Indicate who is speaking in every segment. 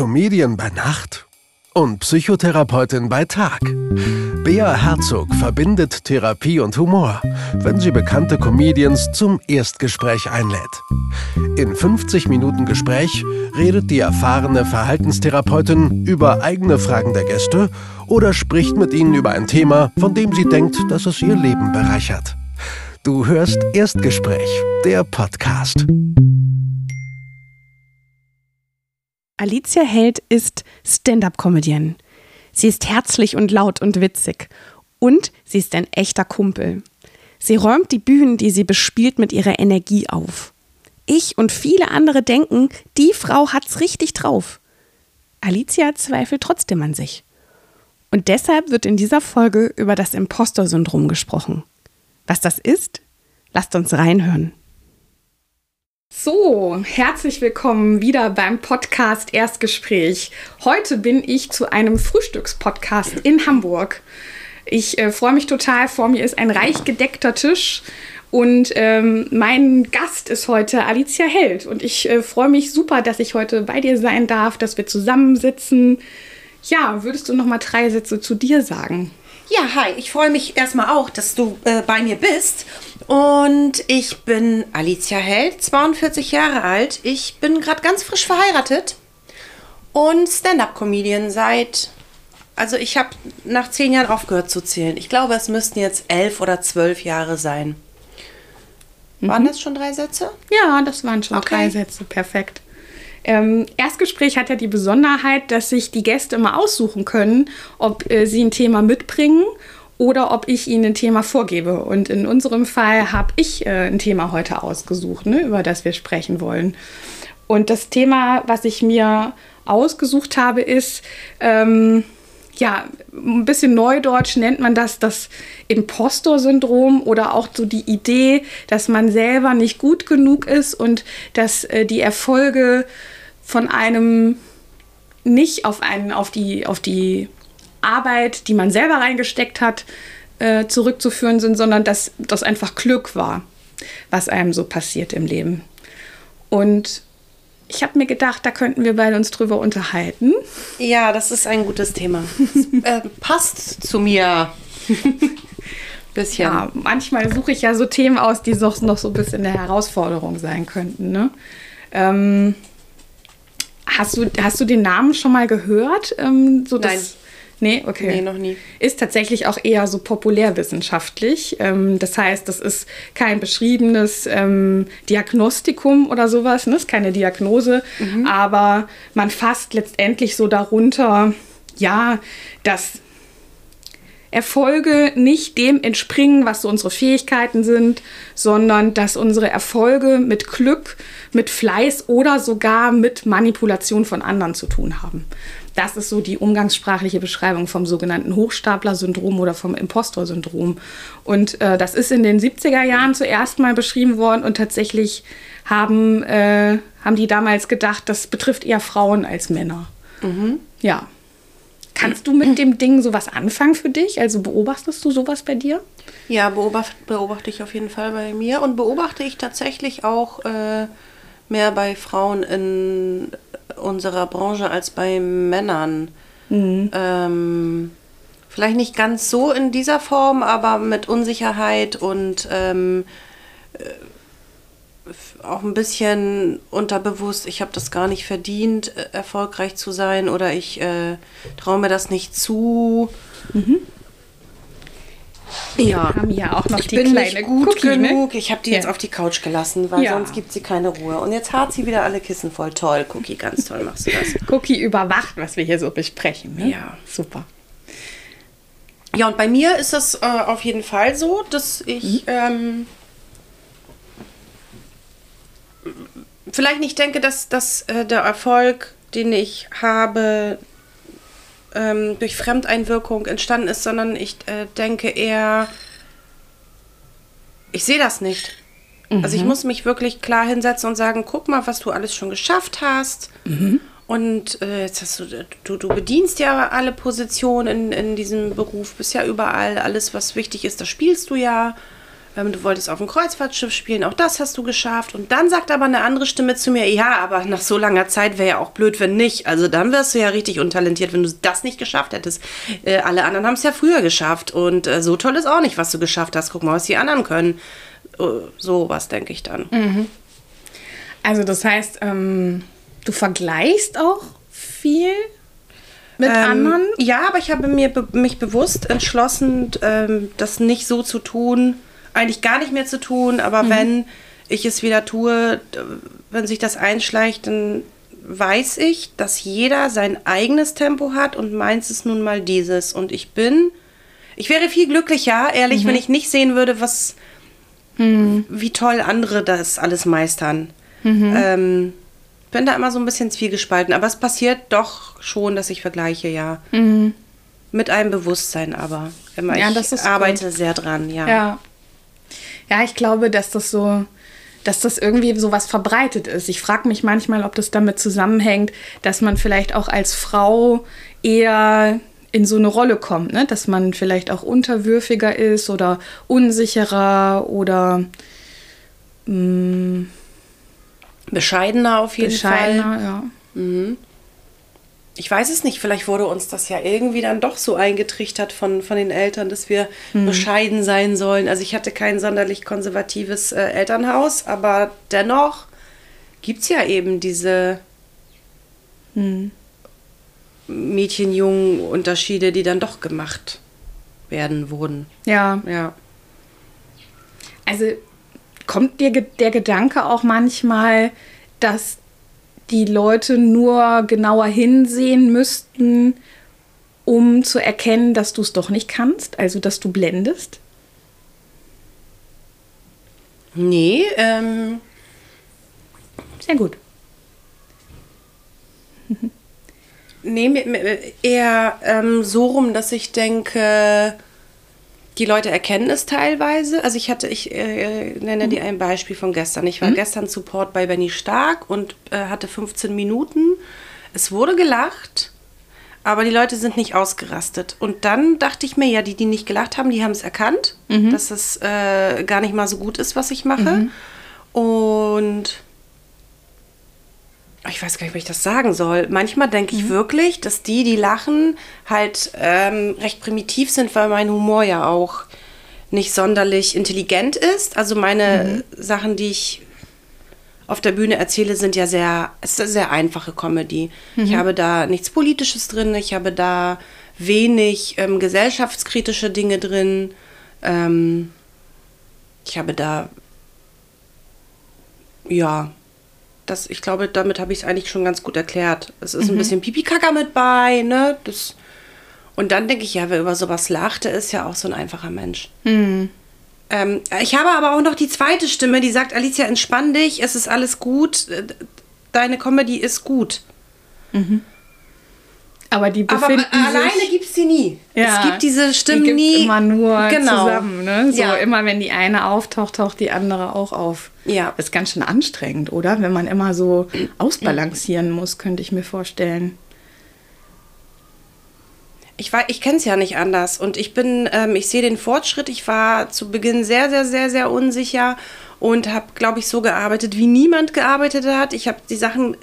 Speaker 1: Comedian bei Nacht und Psychotherapeutin bei Tag. Bea Herzog verbindet Therapie und Humor, wenn sie bekannte Comedians zum Erstgespräch einlädt. In 50 Minuten Gespräch redet die erfahrene Verhaltenstherapeutin über eigene Fragen der Gäste oder spricht mit ihnen über ein Thema, von dem sie denkt, dass es ihr Leben bereichert. Du hörst Erstgespräch, der Podcast.
Speaker 2: Alicia Held ist Stand-up-Comedian. Sie ist herzlich und laut und witzig. Und sie ist ein echter Kumpel. Sie räumt die Bühnen, die sie bespielt, mit ihrer Energie auf. Ich und viele andere denken, die Frau hat's richtig drauf. Alicia zweifelt trotzdem an sich. Und deshalb wird in dieser Folge über das Impostor-Syndrom gesprochen. Was das ist? Lasst uns reinhören. So, herzlich willkommen wieder beim Podcast Erstgespräch. Heute bin ich zu einem Frühstückspodcast in Hamburg. Ich äh, freue mich total. Vor mir ist ein reich gedeckter Tisch und ähm, mein Gast ist heute Alicia Held. Und ich äh, freue mich super, dass ich heute bei dir sein darf, dass wir zusammensitzen. Ja, würdest du noch mal drei Sätze zu dir sagen?
Speaker 3: Ja, hi, ich freue mich erstmal auch, dass du äh, bei mir bist. Und ich bin Alicia Held, 42 Jahre alt. Ich bin gerade ganz frisch verheiratet und Stand-up-Comedian seit. Also ich habe nach zehn Jahren aufgehört zu zählen. Ich glaube, es müssten jetzt elf oder zwölf Jahre sein. Waren mhm. das schon drei Sätze?
Speaker 2: Ja, das waren schon okay. drei Sätze. Perfekt. Ähm, Erstgespräch hat ja die Besonderheit, dass sich die Gäste immer aussuchen können, ob äh, sie ein Thema mitbringen oder ob ich ihnen ein Thema vorgebe. Und in unserem Fall habe ich äh, ein Thema heute ausgesucht, ne, über das wir sprechen wollen. Und das Thema, was ich mir ausgesucht habe, ist, ähm, ja, ein bisschen neudeutsch nennt man das das Impostor-Syndrom oder auch so die Idee, dass man selber nicht gut genug ist und dass äh, die Erfolge von einem nicht auf, einen, auf, die, auf die Arbeit, die man selber reingesteckt hat, äh, zurückzuführen sind, sondern dass das einfach Glück war, was einem so passiert im Leben. Und ich habe mir gedacht, da könnten wir beide uns drüber unterhalten.
Speaker 3: Ja, das ist ein gutes Thema. äh, passt zu mir.
Speaker 2: bisschen. Ja, manchmal suche ich ja so Themen aus, die noch, noch so ein bisschen eine Herausforderung sein könnten. Ne? Ähm, hast, du, hast du den Namen schon mal gehört? Ähm, so
Speaker 3: Nein.
Speaker 2: Nee, okay.
Speaker 3: Nee, noch nie.
Speaker 2: Ist tatsächlich auch eher so populärwissenschaftlich. Ähm, das heißt, das ist kein beschriebenes ähm, Diagnostikum oder sowas, ne? ist keine Diagnose, mhm. aber man fasst letztendlich so darunter, ja, dass Erfolge nicht dem entspringen, was so unsere Fähigkeiten sind, sondern dass unsere Erfolge mit Glück, mit Fleiß oder sogar mit Manipulation von anderen zu tun haben. Das ist so die umgangssprachliche Beschreibung vom sogenannten Hochstapler-Syndrom oder vom Impostor-Syndrom. Und äh, das ist in den 70er Jahren zuerst mal beschrieben worden und tatsächlich haben, äh, haben die damals gedacht, das betrifft eher Frauen als Männer. Mhm. Ja. Kannst du mit dem Ding sowas anfangen für dich? Also beobachtest du sowas bei dir?
Speaker 3: Ja, beobacht, beobachte ich auf jeden Fall bei mir und beobachte ich tatsächlich auch äh, mehr bei Frauen in unserer Branche als bei Männern. Mhm. Ähm, vielleicht nicht ganz so in dieser Form, aber mit Unsicherheit und ähm, äh, auch ein bisschen unterbewusst, ich habe das gar nicht verdient, äh, erfolgreich zu sein oder ich äh, traue mir das nicht zu. Mhm.
Speaker 2: Wir ja. haben ja auch noch
Speaker 3: ich
Speaker 2: die
Speaker 3: bin
Speaker 2: kleine
Speaker 3: nicht gut
Speaker 2: Cookie, ne?
Speaker 3: genug. Ne? Ich habe die ja. jetzt auf die Couch gelassen, weil ja. sonst gibt sie keine Ruhe. Und jetzt hat sie wieder alle Kissen voll. Toll, Cookie, ganz toll machst du das.
Speaker 2: Cookie überwacht, was wir hier so besprechen. Ne?
Speaker 3: Ja. Super. Ja, und bei mir ist das äh, auf jeden Fall so, dass ich mhm. ähm, vielleicht nicht denke, dass, dass äh, der Erfolg, den ich habe, ähm, durch Fremdeinwirkung entstanden ist, sondern ich äh, denke eher, ich sehe das nicht. Mhm. Also ich mhm. muss mich wirklich klar hinsetzen und sagen, guck mal, was du alles schon geschafft hast. Mhm. Und äh, jetzt hast du, du, du bedienst ja alle Positionen in, in diesem Beruf, bist ja überall, alles, was wichtig ist, das spielst du ja. Ähm, du wolltest auf dem Kreuzfahrtschiff spielen, auch das hast du geschafft. Und dann sagt aber eine andere Stimme zu mir, ja, aber nach so langer Zeit wäre ja auch blöd, wenn nicht. Also dann wärst du ja richtig untalentiert, wenn du das nicht geschafft hättest. Äh, alle anderen haben es ja früher geschafft. Und äh, so toll ist auch nicht, was du geschafft hast. Guck mal, was die anderen können. Äh, so was denke ich dann.
Speaker 2: Mhm. Also das heißt, ähm, du vergleichst auch viel mit ähm, anderen?
Speaker 3: Ja, aber ich habe mir be mich bewusst entschlossen, ähm, das nicht so zu tun, eigentlich gar nicht mehr zu tun, aber mhm. wenn ich es wieder tue, wenn sich das einschleicht, dann weiß ich, dass jeder sein eigenes Tempo hat und meins ist nun mal dieses. Und ich bin, ich wäre viel glücklicher, ehrlich, mhm. wenn ich nicht sehen würde, was, mhm. wie toll andere das alles meistern. Mhm. Ähm, bin da immer so ein bisschen zwiegespalten, aber es passiert doch schon, dass ich vergleiche, ja. Mhm. Mit einem Bewusstsein aber. Immer. Ja, ich arbeite gut. sehr dran, ja.
Speaker 2: Ja, ja, ich glaube, dass das so, dass das irgendwie so was verbreitet ist. Ich frage mich manchmal, ob das damit zusammenhängt, dass man vielleicht auch als Frau eher in so eine Rolle kommt, ne? dass man vielleicht auch unterwürfiger ist oder unsicherer oder mh, mm,
Speaker 3: bescheidener auf jeden bescheidener,
Speaker 2: Fall. Ja. Mhm
Speaker 3: ich weiß es nicht, vielleicht wurde uns das ja irgendwie dann doch so eingetrichtert von, von den Eltern, dass wir hm. bescheiden sein sollen. Also ich hatte kein sonderlich konservatives äh, Elternhaus, aber dennoch gibt es ja eben diese hm. Mädchen-Jungen-Unterschiede, die dann doch gemacht werden wurden.
Speaker 2: Ja.
Speaker 3: Ja.
Speaker 2: Also kommt dir der Gedanke auch manchmal, dass die Leute nur genauer hinsehen müssten, um zu erkennen, dass du es doch nicht kannst, also dass du blendest?
Speaker 3: Nee, ähm.
Speaker 2: Sehr gut.
Speaker 3: nee, eher ähm, so rum, dass ich denke, die Leute erkennen es teilweise. Also ich hatte, ich äh, nenne mhm. dir ein Beispiel von gestern. Ich war mhm. gestern Support bei Benny Stark und äh, hatte 15 Minuten. Es wurde gelacht, aber die Leute sind nicht ausgerastet. Und dann dachte ich mir, ja, die, die nicht gelacht haben, die haben es erkannt, mhm. dass es äh, gar nicht mal so gut ist, was ich mache. Mhm. Und ich weiß gar nicht, wie ich das sagen soll. Manchmal denke ich mhm. wirklich, dass die, die lachen, halt ähm, recht primitiv sind, weil mein Humor ja auch nicht sonderlich intelligent ist. Also meine mhm. Sachen, die ich auf der Bühne erzähle, sind ja sehr, es ist eine sehr einfache Comedy. Mhm. Ich habe da nichts Politisches drin, ich habe da wenig ähm, gesellschaftskritische Dinge drin. Ähm, ich habe da, ja, das, ich glaube, damit habe ich es eigentlich schon ganz gut erklärt. Es ist mhm. ein bisschen Pipi-Kaka mit bei, ne? Das, und dann denke ich, ja, wer über sowas lacht, der ist ja auch so ein einfacher Mensch. Mhm. Ähm, ich habe aber auch noch die zweite Stimme, die sagt, Alicia, entspann dich, es ist alles gut, deine Comedy ist gut.
Speaker 2: Mhm. Aber die befinden
Speaker 3: Aber alleine gibt es sie nie.
Speaker 2: Ja,
Speaker 3: es gibt diese Stimmen die nie.
Speaker 2: immer nur genau. zusammen. Ne? So ja. immer, wenn die eine auftaucht, taucht die andere auch auf.
Speaker 3: Ja.
Speaker 2: Das ist ganz schön anstrengend, oder? Wenn man immer so ausbalancieren muss, könnte ich mir vorstellen.
Speaker 3: Ich, ich kenne es ja nicht anders. Und ich bin, ähm, ich sehe den Fortschritt. Ich war zu Beginn sehr, sehr, sehr, sehr unsicher und habe, glaube ich, so gearbeitet, wie niemand gearbeitet hat. Ich habe die Sachen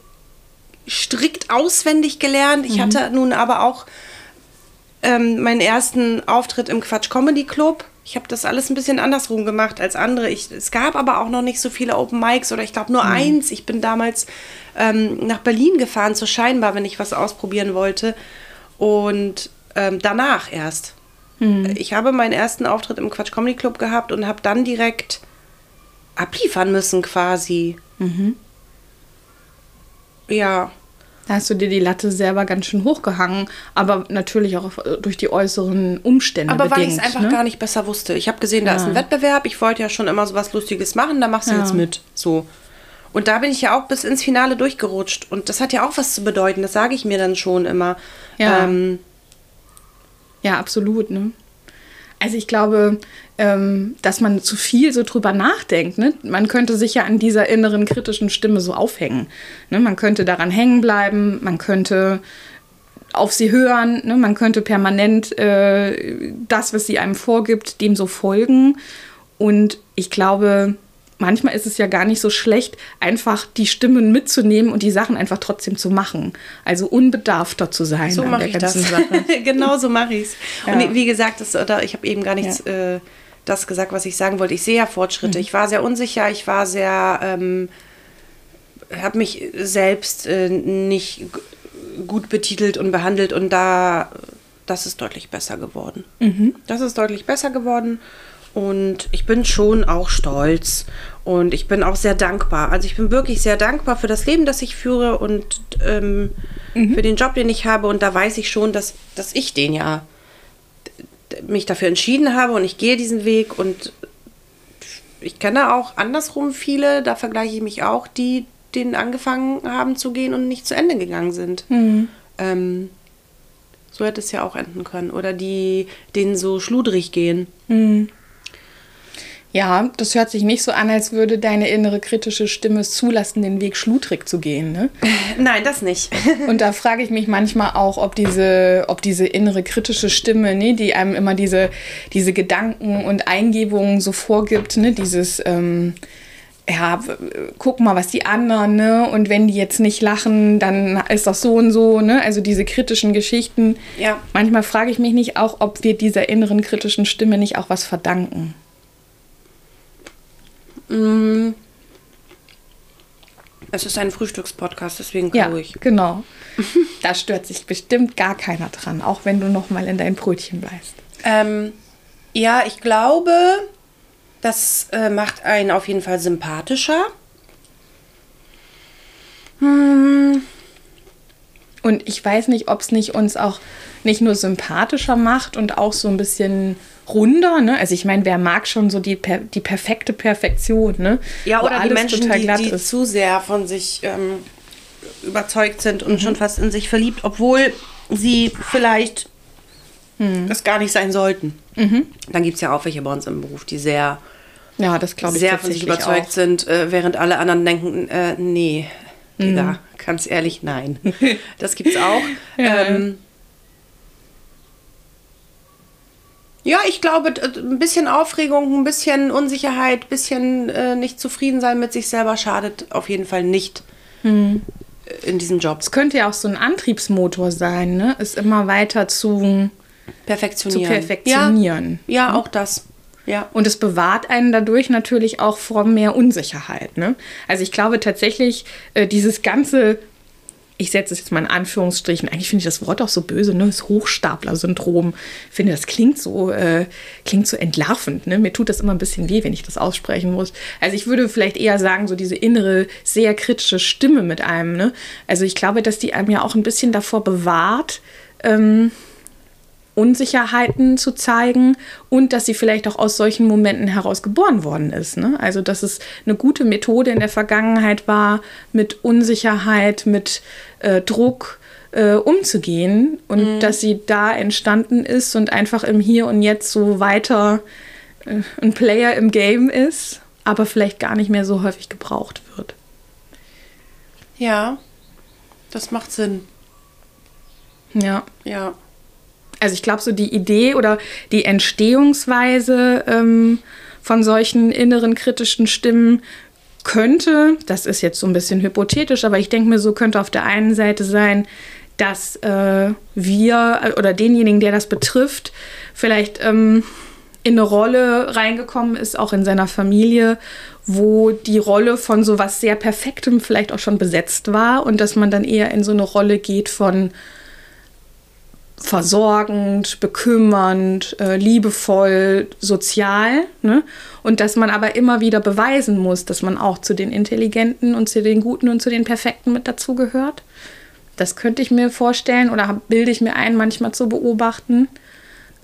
Speaker 3: strikt auswendig gelernt. Ich mhm. hatte nun aber auch ähm, meinen ersten Auftritt im Quatsch Comedy Club. Ich habe das alles ein bisschen andersrum gemacht als andere. Ich, es gab aber auch noch nicht so viele Open Mics oder ich glaube nur mhm. eins. Ich bin damals ähm, nach Berlin gefahren zur Scheinbar, wenn ich was ausprobieren wollte. Und ähm, danach erst. Mhm. Ich habe meinen ersten Auftritt im Quatsch Comedy Club gehabt und habe dann direkt abliefern müssen quasi. Mhm. Ja.
Speaker 2: Da hast du dir die Latte selber ganz schön hochgehangen, aber natürlich auch durch die äußeren Umstände.
Speaker 3: Aber bedingt, weil ich es einfach ne? gar nicht besser wusste. Ich habe gesehen, da ja. ist ein Wettbewerb, ich wollte ja schon immer so was Lustiges machen, da machst du ja. jetzt mit. So. Und da bin ich ja auch bis ins Finale durchgerutscht. Und das hat ja auch was zu bedeuten, das sage ich mir dann schon immer.
Speaker 2: Ja, ähm, ja absolut. Ne? Also ich glaube, ähm, dass man zu viel so drüber nachdenkt. Ne? Man könnte sich ja an dieser inneren kritischen Stimme so aufhängen. Ne? Man könnte daran hängen bleiben, man könnte auf sie hören, ne? man könnte permanent äh, das, was sie einem vorgibt, dem so folgen. Und ich glaube, manchmal ist es ja gar nicht so schlecht, einfach die Stimmen mitzunehmen und die Sachen einfach trotzdem zu machen. Also unbedarfter zu sein.
Speaker 3: So mache ich das. genau so mache ich es. Ja. Und wie gesagt, das, ich habe eben gar nichts ja. äh, das gesagt, was ich sagen wollte. Ich sehe ja Fortschritte. Mhm. Ich war sehr unsicher, ich war sehr, ähm, habe mich selbst äh, nicht gut betitelt und behandelt und da, das ist deutlich besser geworden. Mhm. Das ist deutlich besser geworden. Und ich bin schon auch stolz und ich bin auch sehr dankbar. Also ich bin wirklich sehr dankbar für das Leben, das ich führe und ähm, mhm. für den Job, den ich habe. Und da weiß ich schon, dass, dass ich den ja mich dafür entschieden habe und ich gehe diesen Weg. Und ich kenne auch andersrum viele, da vergleiche ich mich auch, die den angefangen haben zu gehen und nicht zu Ende gegangen sind. Mhm. Ähm, so hätte es ja auch enden können. Oder die, denen so schludrig gehen. Mhm.
Speaker 2: Ja, das hört sich nicht so an, als würde deine innere kritische Stimme es zulassen, den Weg schludrig zu gehen. Ne?
Speaker 3: Nein, das nicht.
Speaker 2: und da frage ich mich manchmal auch, ob diese, ob diese innere kritische Stimme, ne, die einem immer diese, diese Gedanken und Eingebungen so vorgibt, ne, dieses, ähm, ja, guck mal, was die anderen, ne? Und wenn die jetzt nicht lachen, dann ist das so und so, ne? Also diese kritischen Geschichten. Ja. Manchmal frage ich mich nicht auch, ob wir dieser inneren kritischen Stimme nicht auch was verdanken.
Speaker 3: Mm. Es ist ein Frühstückspodcast, deswegen ja, ich.
Speaker 2: Genau. da stört sich bestimmt gar keiner dran, auch wenn du noch mal in dein Brötchen beißt.
Speaker 3: Ähm, ja, ich glaube, das äh, macht einen auf jeden Fall sympathischer.
Speaker 2: Hm. Und ich weiß nicht, ob es nicht uns auch nicht nur sympathischer macht und auch so ein bisschen runder. Ne? Also ich meine, wer mag schon so die, per die perfekte Perfektion? Ne?
Speaker 3: Ja, oder die Menschen, die, die zu sehr von sich ähm, überzeugt sind und mhm. schon fast in sich verliebt, obwohl sie vielleicht mhm. das gar nicht sein sollten. Mhm. Dann gibt es ja auch welche bei uns im Beruf, die sehr,
Speaker 2: ja, das ich
Speaker 3: sehr von sich überzeugt auch. sind, äh, während alle anderen denken, äh, nee, Digga, mhm. ganz ehrlich, nein. Das gibt's auch. ja. ähm, Ja, ich glaube, ein bisschen Aufregung, ein bisschen Unsicherheit, ein bisschen äh, nicht zufrieden sein mit sich selber schadet auf jeden Fall nicht hm. in diesem Job.
Speaker 2: Es könnte ja auch so ein Antriebsmotor sein, ne? Es immer weiter zu
Speaker 3: perfektionieren.
Speaker 2: Zu perfektionieren.
Speaker 3: Ja, ja hm? auch das. Ja.
Speaker 2: Und es bewahrt einen dadurch natürlich auch vor mehr Unsicherheit. Ne? Also ich glaube tatsächlich, äh, dieses ganze ich setze es jetzt mal in Anführungsstrichen, eigentlich finde ich das Wort auch so böse, ne? das Hochstapler-Syndrom. Ich finde, das klingt so, äh, klingt so entlarvend. Ne? Mir tut das immer ein bisschen weh, wenn ich das aussprechen muss. Also ich würde vielleicht eher sagen, so diese innere, sehr kritische Stimme mit einem. Ne? Also ich glaube, dass die einem ja auch ein bisschen davor bewahrt, ähm, Unsicherheiten zu zeigen und dass sie vielleicht auch aus solchen Momenten heraus geboren worden ist. Ne? Also dass es eine gute Methode in der Vergangenheit war, mit Unsicherheit, mit äh, Druck äh, umzugehen und mhm. dass sie da entstanden ist und einfach im Hier und Jetzt so weiter äh, ein Player im Game ist, aber vielleicht gar nicht mehr so häufig gebraucht wird.
Speaker 3: Ja, das macht Sinn.
Speaker 2: Ja.
Speaker 3: Ja
Speaker 2: also ich glaube, so die Idee oder die Entstehungsweise ähm, von solchen inneren kritischen Stimmen könnte, das ist jetzt so ein bisschen hypothetisch, aber ich denke mir, so könnte auf der einen Seite sein, dass äh, wir äh, oder denjenigen, der das betrifft, vielleicht ähm, in eine Rolle reingekommen ist, auch in seiner Familie, wo die Rolle von so was sehr Perfektem vielleicht auch schon besetzt war und dass man dann eher in so eine Rolle geht von versorgend, bekümmernd, äh, liebevoll, sozial. Ne? Und dass man aber immer wieder beweisen muss, dass man auch zu den Intelligenten und zu den Guten und zu den Perfekten mit dazugehört. Das könnte ich mir vorstellen oder bilde ich mir ein, manchmal zu beobachten.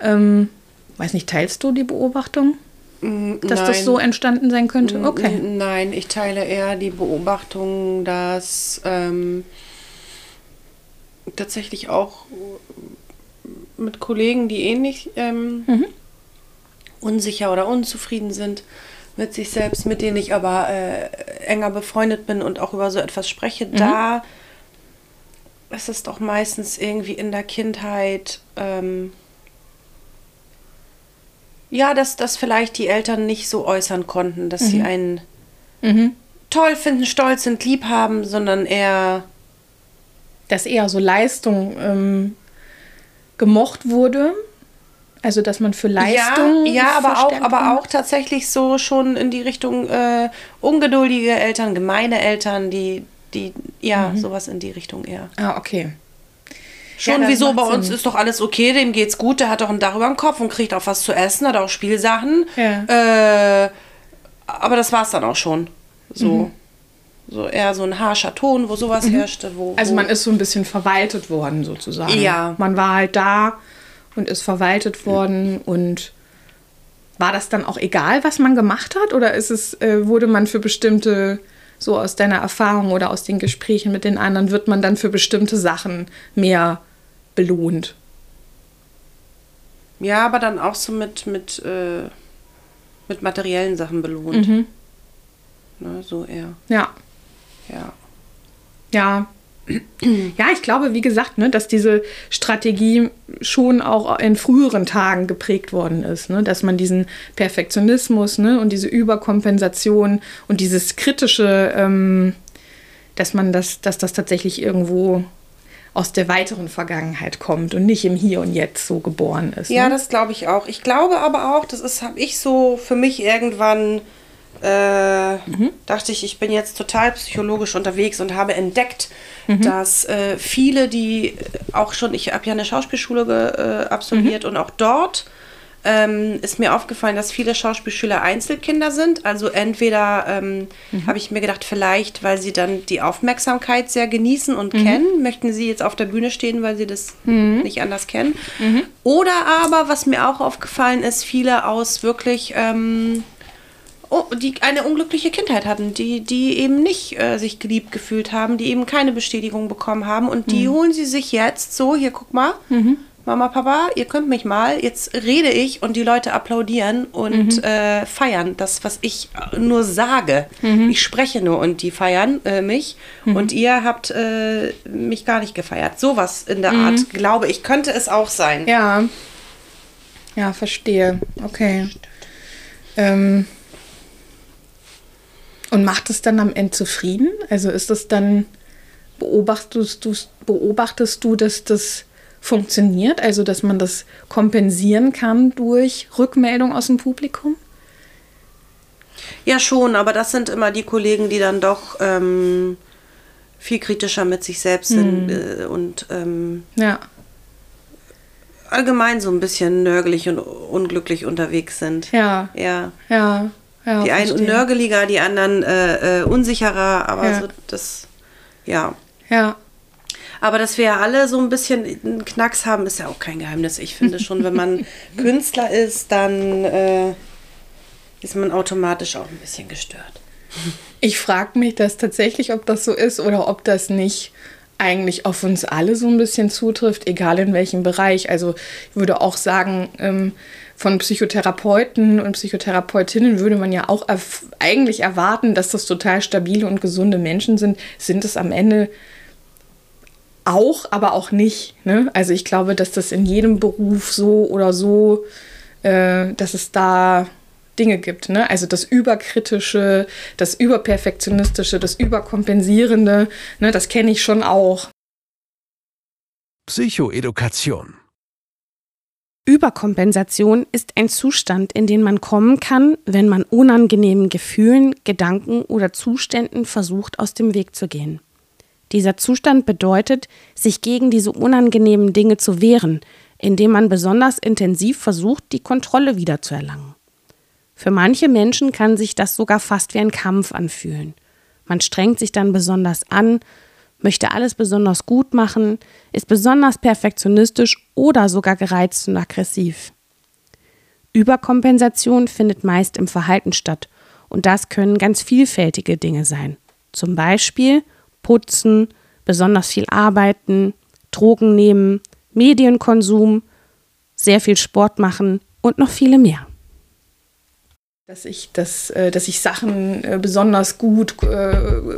Speaker 2: Ähm, weiß nicht, teilst du die Beobachtung? Mm, dass nein. das so entstanden sein könnte? Mm, okay.
Speaker 3: Nein, ich teile eher die Beobachtung, dass ähm, tatsächlich auch mit Kollegen, die ähnlich ähm, mhm. unsicher oder unzufrieden sind mit sich selbst, mit denen ich aber äh, enger befreundet bin und auch über so etwas spreche, mhm. da ist es doch meistens irgendwie in der Kindheit ähm, Ja, dass, dass vielleicht die Eltern nicht so äußern konnten, dass mhm. sie einen mhm. toll finden, stolz sind, lieb haben, sondern eher.
Speaker 2: Dass eher so Leistung ähm, gemocht wurde. Also, dass man für Leistung.
Speaker 3: Ja, ja aber, auch, aber auch tatsächlich so schon in die Richtung äh, ungeduldige Eltern, gemeine Eltern, die, die, ja, mhm. sowas in die Richtung eher.
Speaker 2: Ah, okay.
Speaker 3: Schon ja, wieso bei uns ist doch alles okay, dem geht's gut, der hat doch ein Dach über dem Kopf und kriegt auch was zu essen, hat auch Spielsachen. Ja. Äh, aber das war's dann auch schon. So. Mhm. So eher so ein harscher Ton, wo sowas mhm. herrschte. Wo,
Speaker 2: also man ist so ein bisschen verwaltet worden sozusagen. Ja. Man war halt da und ist verwaltet worden und war das dann auch egal, was man gemacht hat? Oder ist es, äh, wurde man für bestimmte so aus deiner Erfahrung oder aus den Gesprächen mit den anderen, wird man dann für bestimmte Sachen mehr belohnt.
Speaker 3: Ja, aber dann auch so mit, mit, äh, mit materiellen Sachen belohnt. Mhm. Ne, so eher.
Speaker 2: Ja.
Speaker 3: Ja.
Speaker 2: Ja, ja, ich glaube, wie gesagt, ne, dass diese Strategie schon auch in früheren Tagen geprägt worden ist, ne, dass man diesen Perfektionismus ne, und diese Überkompensation und dieses kritische, ähm, dass man das, dass das tatsächlich irgendwo aus der weiteren Vergangenheit kommt und nicht im Hier und Jetzt so geboren ist.
Speaker 3: Ja, ne? das glaube ich auch. Ich glaube aber auch, das ist, habe ich so für mich irgendwann äh, mhm. dachte ich, ich bin jetzt total psychologisch unterwegs und habe entdeckt, mhm. dass äh, viele, die auch schon, ich habe ja eine Schauspielschule äh, absolviert mhm. und auch dort ähm, ist mir aufgefallen, dass viele Schauspielschüler Einzelkinder sind. Also entweder ähm, mhm. habe ich mir gedacht, vielleicht, weil sie dann die Aufmerksamkeit sehr genießen und mhm. kennen, möchten sie jetzt auf der Bühne stehen, weil sie das mhm. nicht anders kennen. Oder aber, was mir auch aufgefallen ist, viele aus wirklich ähm, die eine unglückliche Kindheit hatten, die, die eben nicht äh, sich geliebt gefühlt haben, die eben keine Bestätigung bekommen haben. Und die mhm. holen sie sich jetzt so, hier guck mal, mhm. Mama, Papa, ihr könnt mich mal, jetzt rede ich und die Leute applaudieren und mhm. äh, feiern das, was ich nur sage. Mhm. Ich spreche nur und die feiern äh, mich mhm. und ihr habt äh, mich gar nicht gefeiert. Sowas in der mhm. Art, glaube ich, könnte es auch sein.
Speaker 2: Ja. Ja, verstehe. Okay. Ähm, und macht es dann am Ende zufrieden? Also ist es dann, beobachtest du, beobachtest du, dass das funktioniert? Also dass man das kompensieren kann durch Rückmeldung aus dem Publikum?
Speaker 3: Ja, schon, aber das sind immer die Kollegen, die dann doch ähm, viel kritischer mit sich selbst sind hm. äh, und ähm,
Speaker 2: ja.
Speaker 3: allgemein so ein bisschen nörgelig und unglücklich unterwegs sind.
Speaker 2: Ja.
Speaker 3: Ja.
Speaker 2: Ja.
Speaker 3: Ja, die einen verstehe. nörgeliger, die anderen äh, äh, unsicherer, aber ja. so das, ja.
Speaker 2: Ja.
Speaker 3: Aber dass wir alle so ein bisschen einen Knacks haben, ist ja auch kein Geheimnis. Ich finde schon, wenn man Künstler ist, dann äh, ist man automatisch auch ein bisschen gestört.
Speaker 2: Ich frage mich das tatsächlich, ob das so ist oder ob das nicht eigentlich auf uns alle so ein bisschen zutrifft, egal in welchem Bereich. Also ich würde auch sagen, ähm, von Psychotherapeuten und Psychotherapeutinnen würde man ja auch erf eigentlich erwarten, dass das total stabile und gesunde Menschen sind. Sind es am Ende auch, aber auch nicht. Ne? Also ich glaube, dass das in jedem Beruf so oder so, äh, dass es da Dinge gibt. Ne? Also das Überkritische, das Überperfektionistische, das Überkompensierende, ne? das kenne ich schon auch.
Speaker 1: Psychoedukation
Speaker 4: Überkompensation ist ein Zustand, in den man kommen kann, wenn man unangenehmen Gefühlen, Gedanken oder Zuständen versucht, aus dem Weg zu gehen. Dieser Zustand bedeutet, sich gegen diese unangenehmen Dinge zu wehren, indem man besonders intensiv versucht, die Kontrolle wiederzuerlangen. Für manche Menschen kann sich das sogar fast wie ein Kampf anfühlen. Man strengt sich dann besonders an, möchte alles besonders gut machen, ist besonders perfektionistisch oder sogar gereizt und aggressiv. Überkompensation findet meist im Verhalten statt und das können ganz vielfältige Dinge sein. Zum Beispiel putzen, besonders viel arbeiten, Drogen nehmen, Medienkonsum, sehr viel Sport machen und noch viele mehr
Speaker 2: dass ich, das, äh, dass ich Sachen äh, besonders gut äh,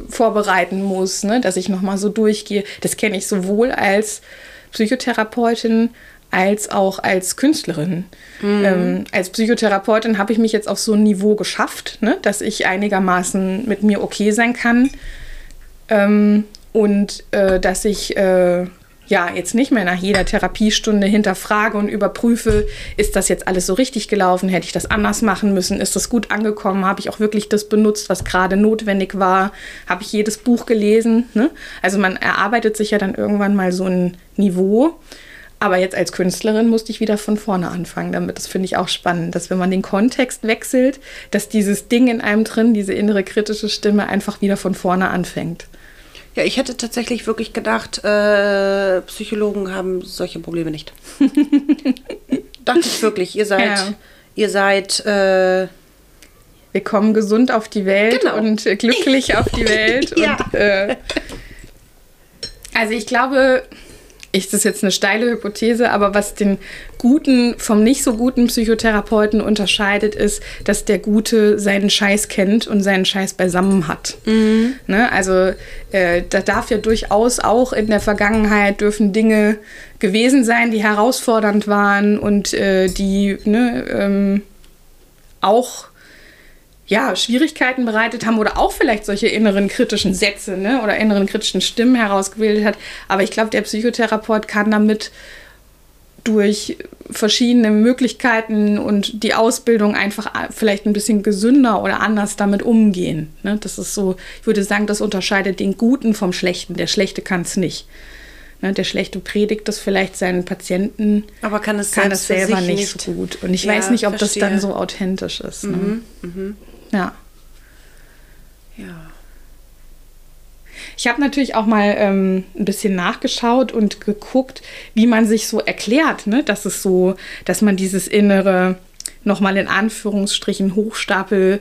Speaker 2: vorbereiten muss, ne? dass ich nochmal so durchgehe. Das kenne ich sowohl als Psychotherapeutin als auch als Künstlerin. Mhm. Ähm, als Psychotherapeutin habe ich mich jetzt auf so ein Niveau geschafft, ne, dass ich einigermaßen mit mir okay sein kann ähm, und äh, dass ich äh, ja jetzt nicht mehr nach jeder Therapiestunde hinterfrage und überprüfe, ist das jetzt alles so richtig gelaufen, hätte ich das anders machen müssen, ist das gut angekommen, habe ich auch wirklich das benutzt, was gerade notwendig war, habe ich jedes Buch gelesen. Ne? Also man erarbeitet sich ja dann irgendwann mal so ein Niveau. Aber jetzt als Künstlerin musste ich wieder von vorne anfangen damit. Das finde ich auch spannend, dass wenn man den Kontext wechselt, dass dieses Ding in einem drin, diese innere kritische Stimme einfach wieder von vorne anfängt.
Speaker 3: Ja, ich hätte tatsächlich wirklich gedacht, äh, Psychologen haben solche Probleme nicht. Dachte ich wirklich. Ihr seid, ja. ihr seid. Äh,
Speaker 2: wir kommen gesund auf die Welt genau. und glücklich auf die Welt. ja. und, äh, also ich glaube, ich, das ist jetzt eine steile Hypothese, aber was den guten vom nicht so guten Psychotherapeuten unterscheidet, ist, dass der Gute seinen Scheiß kennt und seinen Scheiß beisammen hat. Mhm. Ne? Also äh, da darf ja durchaus auch in der Vergangenheit dürfen Dinge gewesen sein, die herausfordernd waren und äh, die ne, ähm, auch ja, Schwierigkeiten bereitet haben oder auch vielleicht solche inneren kritischen Sätze ne, oder inneren kritischen Stimmen herausgebildet hat. Aber ich glaube, der Psychotherapeut kann damit durch verschiedene Möglichkeiten und die Ausbildung einfach vielleicht ein bisschen gesünder oder anders damit umgehen. Ne? Das ist so, ich würde sagen, das unterscheidet den Guten vom Schlechten. Der Schlechte kann es nicht. Ne? Der Schlechte predigt das vielleicht seinen Patienten,
Speaker 3: aber kann es,
Speaker 2: kann es selber nicht, nicht, so gut. Und ich ja, weiß nicht, ob verstehe. das dann so authentisch ist. Ne? Mhm, mhm. Ja. Ja. Ich habe natürlich auch mal ähm, ein bisschen nachgeschaut und geguckt, wie man sich so erklärt, ne? dass es so, dass man dieses innere, nochmal in Anführungsstrichen, Hochstapel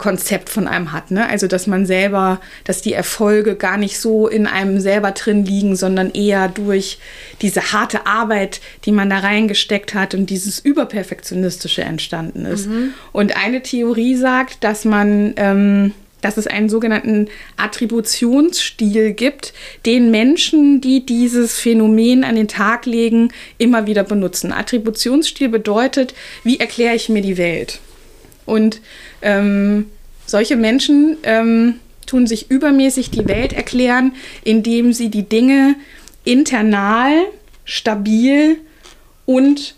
Speaker 2: Konzept von einem hat. Ne? Also, dass man selber, dass die Erfolge gar nicht so in einem selber drin liegen, sondern eher durch diese harte Arbeit, die man da reingesteckt hat und dieses Überperfektionistische entstanden ist. Mhm. Und eine Theorie sagt, dass man. Ähm, dass es einen sogenannten Attributionsstil gibt, den Menschen, die dieses Phänomen an den Tag legen, immer wieder benutzen. Attributionsstil bedeutet, wie erkläre ich mir die Welt? Und ähm, solche Menschen ähm, tun sich übermäßig die Welt erklären, indem sie die Dinge internal, stabil und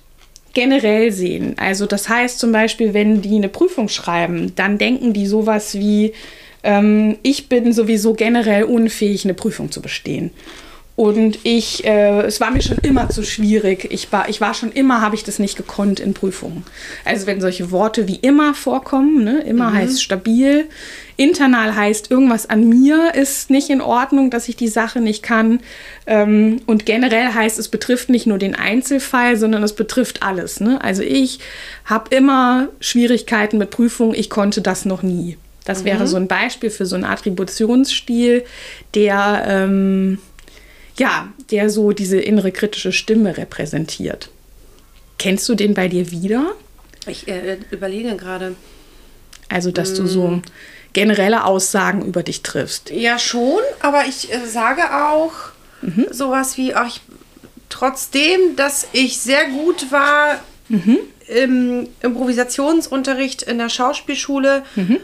Speaker 2: generell sehen. Also das heißt zum Beispiel, wenn die eine Prüfung schreiben, dann denken die sowas wie, ähm, ich bin sowieso generell unfähig, eine Prüfung zu bestehen. Und ich, äh, es war mir schon immer zu schwierig. Ich war, ich war schon immer, habe ich das nicht gekonnt in Prüfungen. Also wenn solche Worte wie immer vorkommen, ne? immer mhm. heißt stabil, internal heißt irgendwas an mir ist nicht in Ordnung, dass ich die Sache nicht kann. Ähm, und generell heißt es betrifft nicht nur den Einzelfall, sondern es betrifft alles. Ne? Also ich habe immer Schwierigkeiten mit Prüfungen, ich konnte das noch nie. Das mhm. wäre so ein Beispiel für so einen Attributionsstil, der... Ähm, ja, der so diese innere kritische Stimme repräsentiert. Kennst du den bei dir wieder?
Speaker 3: Ich äh, überlege gerade.
Speaker 2: Also, dass mm. du so mm. generelle Aussagen über dich triffst.
Speaker 3: Ja, schon, aber ich äh, sage auch mhm. sowas wie, ach, ich, trotzdem, dass ich sehr gut war mhm. im Improvisationsunterricht in der Schauspielschule, mhm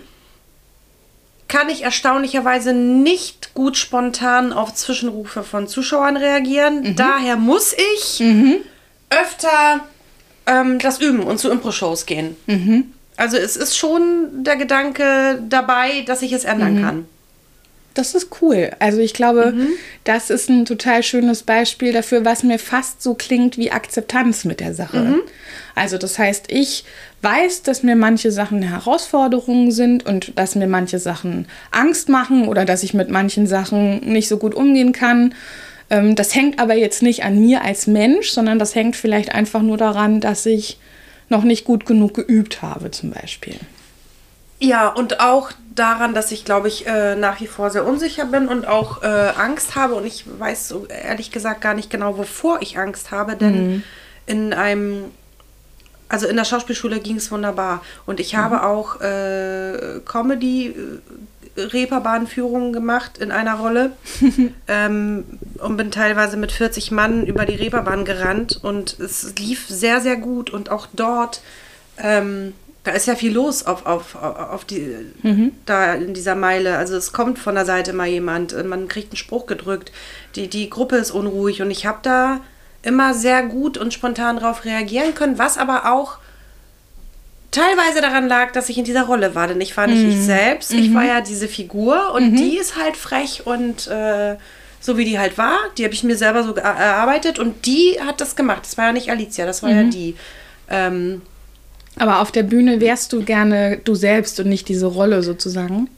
Speaker 3: kann ich erstaunlicherweise nicht gut spontan auf Zwischenrufe von Zuschauern reagieren. Mhm. Daher muss ich mhm. öfter ähm, das üben und zu Impro-Shows gehen. Mhm. Also es ist schon der Gedanke dabei, dass ich es ändern mhm. kann.
Speaker 2: Das ist cool. Also ich glaube, mhm. das ist ein total schönes Beispiel dafür, was mir fast so klingt wie Akzeptanz mit der Sache. Mhm. Also das heißt, ich weiß, dass mir manche Sachen Herausforderungen sind und dass mir manche Sachen Angst machen oder dass ich mit manchen Sachen nicht so gut umgehen kann. Ähm, das hängt aber jetzt nicht an mir als Mensch, sondern das hängt vielleicht einfach nur daran, dass ich noch nicht gut genug geübt habe zum Beispiel.
Speaker 3: Ja, und auch daran, dass ich, glaube ich, äh, nach wie vor sehr unsicher bin und auch äh, Angst habe. Und ich weiß so ehrlich gesagt gar nicht genau, wovor ich Angst habe, denn mhm. in einem, also in der Schauspielschule ging es wunderbar. Und ich mhm. habe auch äh, Comedy Reeperbahnführungen gemacht in einer Rolle ähm, und bin teilweise mit 40 Mann über die Reeperbahn gerannt und es lief sehr, sehr gut und auch dort, ähm, da ist ja viel los auf, auf, auf die, mhm. da in dieser Meile. Also es kommt von der Seite mal jemand, man kriegt einen Spruch gedrückt, die, die Gruppe ist unruhig und ich habe da immer sehr gut und spontan darauf reagieren können, was aber auch teilweise daran lag, dass ich in dieser Rolle war. Denn ich war nicht mhm. ich selbst, ich mhm. war ja diese Figur und mhm. die ist halt frech und äh, so wie die halt war, die habe ich mir selber so erarbeitet und die hat das gemacht. Das war ja nicht Alicia, das war ja mhm. die. Ähm,
Speaker 2: Aber auf der Bühne wärst du gerne du selbst und nicht diese Rolle sozusagen?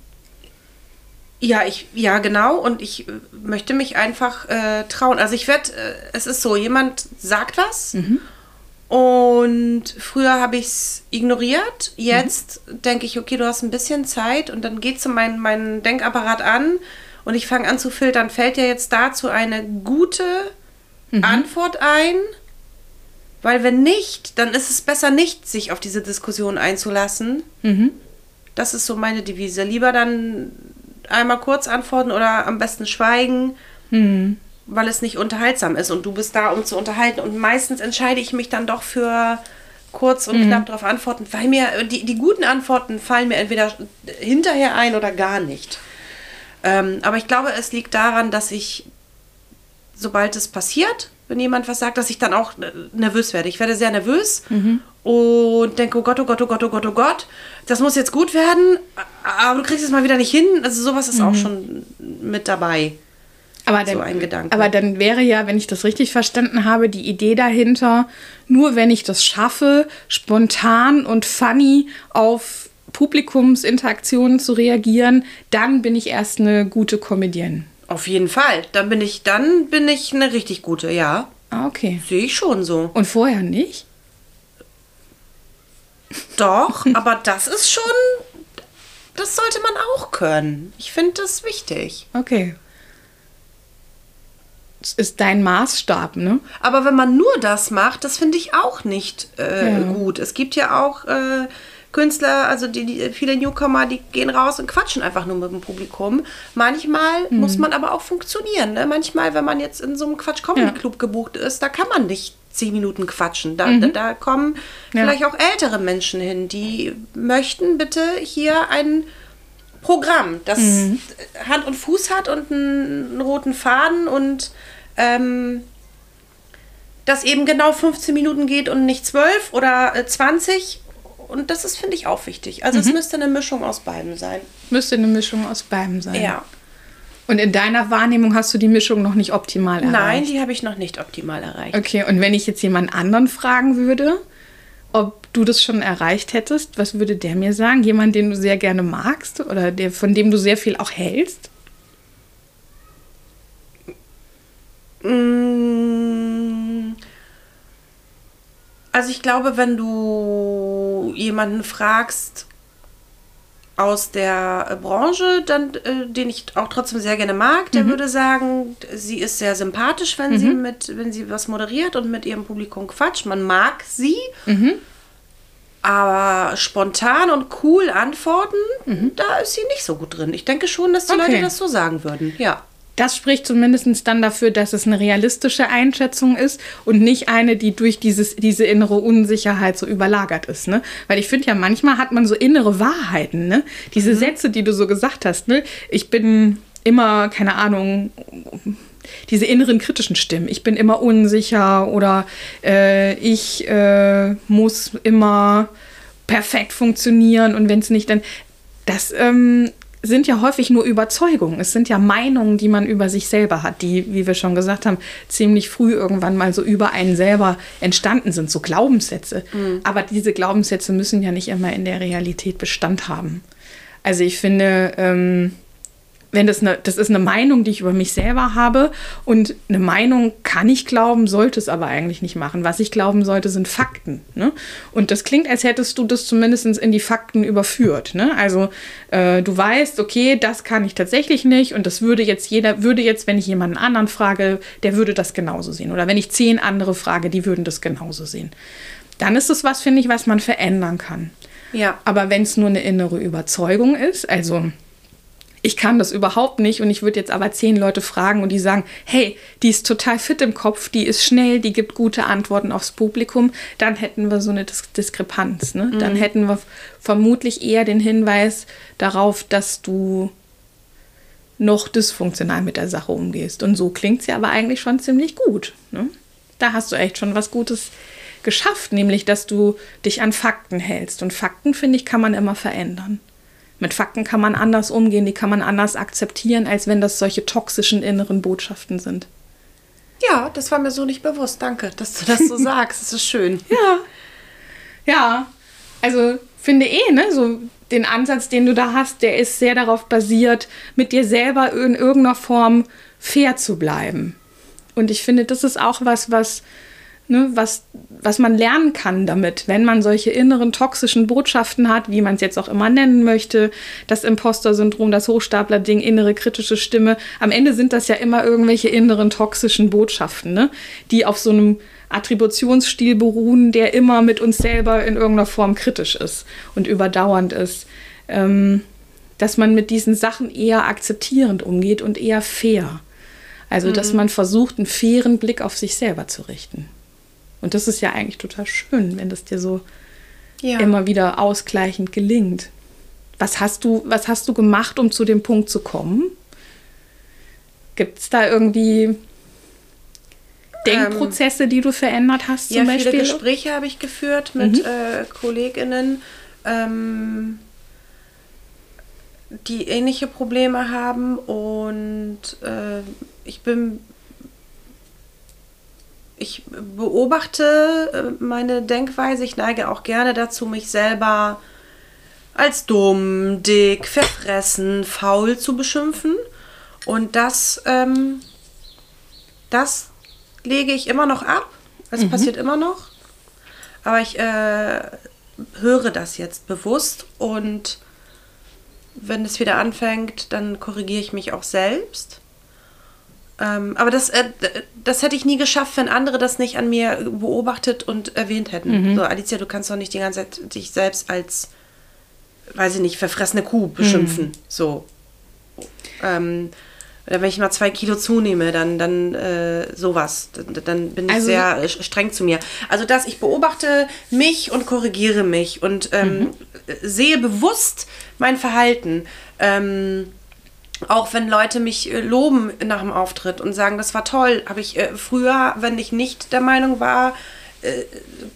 Speaker 3: Ja, ich, ja, genau. Und ich äh, möchte mich einfach äh, trauen. Also ich werde, äh, es ist so, jemand sagt was mhm. und früher habe ich es ignoriert. Jetzt mhm. denke ich, okay, du hast ein bisschen Zeit und dann geht so mein, mein Denkapparat an und ich fange an zu filtern. Fällt dir jetzt dazu eine gute mhm. Antwort ein? Weil wenn nicht, dann ist es besser nicht, sich auf diese Diskussion einzulassen. Mhm. Das ist so meine Devise. Lieber dann einmal kurz antworten oder am besten schweigen, hm. weil es nicht unterhaltsam ist und du bist da, um zu unterhalten. Und meistens entscheide ich mich dann doch für kurz und mhm. knapp darauf antworten, weil mir die, die guten Antworten fallen mir entweder hinterher ein oder gar nicht. Ähm, aber ich glaube, es liegt daran, dass ich, sobald es passiert, wenn jemand was sagt, dass ich dann auch nervös werde. Ich werde sehr nervös mhm. und denke, oh Gott, oh Gott, oh Gott, oh Gott, oh Gott, das muss jetzt gut werden, aber du kriegst es mal wieder nicht hin. Also sowas ist mhm. auch schon mit dabei.
Speaker 2: Aber dann, so ein Gedanke. Aber dann wäre ja, wenn ich das richtig verstanden habe, die Idee dahinter, nur wenn ich das schaffe, spontan und funny auf Publikumsinteraktionen zu reagieren, dann bin ich erst eine gute Comedienne.
Speaker 3: Auf jeden Fall. Dann bin ich, dann bin ich eine richtig gute, ja.
Speaker 2: Ah, okay.
Speaker 3: Sehe ich schon so.
Speaker 2: Und vorher nicht?
Speaker 3: Doch, aber das ist schon, das sollte man auch können. Ich finde das wichtig.
Speaker 2: Okay. Das ist dein Maßstab, ne?
Speaker 3: Aber wenn man nur das macht, das finde ich auch nicht äh, ja. gut. Es gibt ja auch äh, Künstler, also die, die, viele Newcomer, die gehen raus und quatschen einfach nur mit dem Publikum. Manchmal mhm. muss man aber auch funktionieren. Ne? Manchmal, wenn man jetzt in so einem Quatsch-Comedy-Club ja. gebucht ist, da kann man nicht zehn Minuten quatschen. Da, mhm. da, da, kommen ja. vielleicht auch ältere Menschen hin, die möchten bitte hier ein Programm, das mhm. Hand und Fuß hat und einen, roten Faden und ähm, das eben genau 15 Minuten geht und nicht 12 oder 20. Und das ist, finde ich, auch wichtig. Also mhm. es müsste eine Mischung aus beidem sein.
Speaker 2: Müsste eine Mischung aus beidem sein.
Speaker 3: Ja.
Speaker 2: Und in deiner Wahrnehmung hast du die Mischung noch nicht optimal erreicht?
Speaker 3: Nein, die habe ich noch nicht optimal erreicht.
Speaker 2: Okay, und wenn ich jetzt jemand anderen fragen würde, ob du das schon erreicht hättest, was würde der mir sagen? Jemand, den du sehr gerne magst oder der, von dem du sehr viel auch hältst?
Speaker 3: Mm. Also ich glaube, wenn du jemanden fragst, aus der äh, Branche, dann, äh, den ich auch trotzdem sehr gerne mag, der mhm. würde sagen, sie ist sehr sympathisch, wenn mhm. sie mit, wenn sie was moderiert und mit ihrem Publikum quatscht. Man mag sie, mhm. aber spontan und cool antworten, mhm. da ist sie nicht so gut drin. Ich denke schon, dass die okay. Leute das so sagen würden. Ja.
Speaker 2: Das spricht zumindest dann dafür, dass es eine realistische Einschätzung ist und nicht eine, die durch dieses, diese innere Unsicherheit so überlagert ist. Ne? Weil ich finde ja, manchmal hat man so innere Wahrheiten. Ne? Diese mhm. Sätze, die du so gesagt hast. Ne? Ich bin immer, keine Ahnung, diese inneren kritischen Stimmen. Ich bin immer unsicher oder äh, ich äh, muss immer perfekt funktionieren und wenn es nicht, dann das ähm, sind ja häufig nur Überzeugungen. Es sind ja Meinungen, die man über sich selber hat, die, wie wir schon gesagt haben, ziemlich früh irgendwann mal so über einen selber entstanden sind, so Glaubenssätze. Mhm. Aber diese Glaubenssätze müssen ja nicht immer in der Realität Bestand haben. Also ich finde, ähm, wenn das eine, das ist eine Meinung, die ich über mich selber habe und eine Meinung kann ich glauben, sollte es aber eigentlich nicht machen. Was ich glauben sollte, sind Fakten. Ne? Und das klingt, als hättest du das zumindest in die Fakten überführt. Ne? Also äh, du weißt, okay, das kann ich tatsächlich nicht und das würde jetzt jeder, würde jetzt, wenn ich jemanden anderen frage, der würde das genauso sehen. Oder wenn ich zehn andere frage, die würden das genauso sehen. Dann ist es was, finde ich, was man verändern kann.
Speaker 3: Ja.
Speaker 2: Aber wenn es nur eine innere Überzeugung ist, also ich kann das überhaupt nicht und ich würde jetzt aber zehn Leute fragen und die sagen, hey, die ist total fit im Kopf, die ist schnell, die gibt gute Antworten aufs Publikum, dann hätten wir so eine Dis Diskrepanz. Ne? Mhm. Dann hätten wir vermutlich eher den Hinweis darauf, dass du noch dysfunktional mit der Sache umgehst. Und so klingt sie aber eigentlich schon ziemlich gut. Ne? Da hast du echt schon was Gutes geschafft, nämlich dass du dich an Fakten hältst. Und Fakten, finde ich, kann man immer verändern. Mit Fakten kann man anders umgehen, die kann man anders akzeptieren, als wenn das solche toxischen inneren Botschaften sind.
Speaker 3: Ja, das war mir so nicht bewusst. Danke, dass du das so sagst. Das ist schön.
Speaker 2: Ja. Ja. Also finde eh, ne, so den Ansatz, den du da hast, der ist sehr darauf basiert, mit dir selber in irgendeiner Form fair zu bleiben. Und ich finde, das ist auch was, was ne, was, was man lernen kann damit, wenn man solche inneren toxischen Botschaften hat, wie man es jetzt auch immer nennen möchte, das Imposter-Syndrom, das Hochstapler-Ding, innere kritische Stimme. Am Ende sind das ja immer irgendwelche inneren toxischen Botschaften, ne, die auf so einem Attributionsstil beruhen, der immer mit uns selber in irgendeiner Form kritisch ist und überdauernd ist. Ähm, dass man mit diesen Sachen eher akzeptierend umgeht und eher fair. Also, mhm. dass man versucht, einen fairen Blick auf sich selber zu richten. Und das ist ja eigentlich total schön, wenn das dir so ja. immer wieder ausgleichend gelingt. Was hast du, was hast du gemacht, um zu dem Punkt zu kommen? Gibt es da irgendwie Denkprozesse, die du verändert hast?
Speaker 3: Zum ja, Beispiel? viele Gespräche habe ich geführt mit mhm. äh, KollegInnen, ähm, die ähnliche Probleme haben und äh, ich bin ich beobachte äh, meine Denkweise. Ich neige auch gerne dazu, mich selber als dumm, dick, verfressen, faul zu beschimpfen. Und das, ähm, das lege ich immer noch ab. Es mhm. passiert immer noch. Aber ich äh, höre das jetzt bewusst und wenn es wieder anfängt, dann korrigiere ich mich auch selbst. Ähm, aber das, äh, das hätte ich nie geschafft, wenn andere das nicht an mir beobachtet und erwähnt hätten. Mhm. So, Alicia, du kannst doch nicht die ganze Zeit dich selbst als, weiß ich nicht, verfressene Kuh beschimpfen. Mhm. So. Ähm, wenn ich mal zwei Kilo zunehme, dann, dann äh, sowas. Dann, dann bin ich also, sehr streng zu mir. Also, dass ich beobachte mich und korrigiere mich und ähm, mhm. sehe bewusst mein Verhalten. Ähm, auch wenn Leute mich äh, loben nach dem Auftritt und sagen, das war toll, habe ich äh, früher, wenn ich nicht der Meinung war, äh,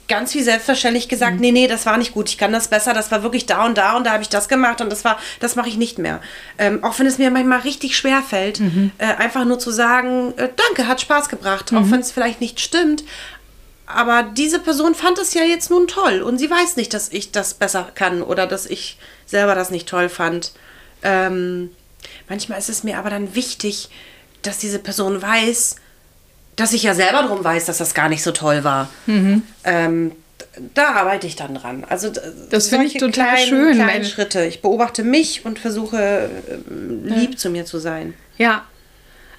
Speaker 3: ganz wie selbstverständlich gesagt, mhm. nee, nee, das war nicht gut, ich kann das besser, das war wirklich da und da und da habe ich das gemacht und das war, das mache ich nicht mehr. Ähm, auch wenn es mir manchmal richtig schwer fällt, mhm. äh, einfach nur zu sagen, äh, danke, hat Spaß gebracht, mhm. auch wenn es vielleicht nicht stimmt. Aber diese Person fand es ja jetzt nun toll und sie weiß nicht, dass ich das besser kann oder dass ich selber das nicht toll fand. Ähm, Manchmal ist es mir aber dann wichtig, dass diese Person weiß, dass ich ja selber darum weiß, dass das gar nicht so toll war. Mhm. Ähm, da arbeite ich dann dran. Also
Speaker 2: das finde ich total kleinen, schön.
Speaker 3: Kleine Schritte. Ich beobachte mich und versuche lieb ja. zu mir zu sein.
Speaker 2: Ja,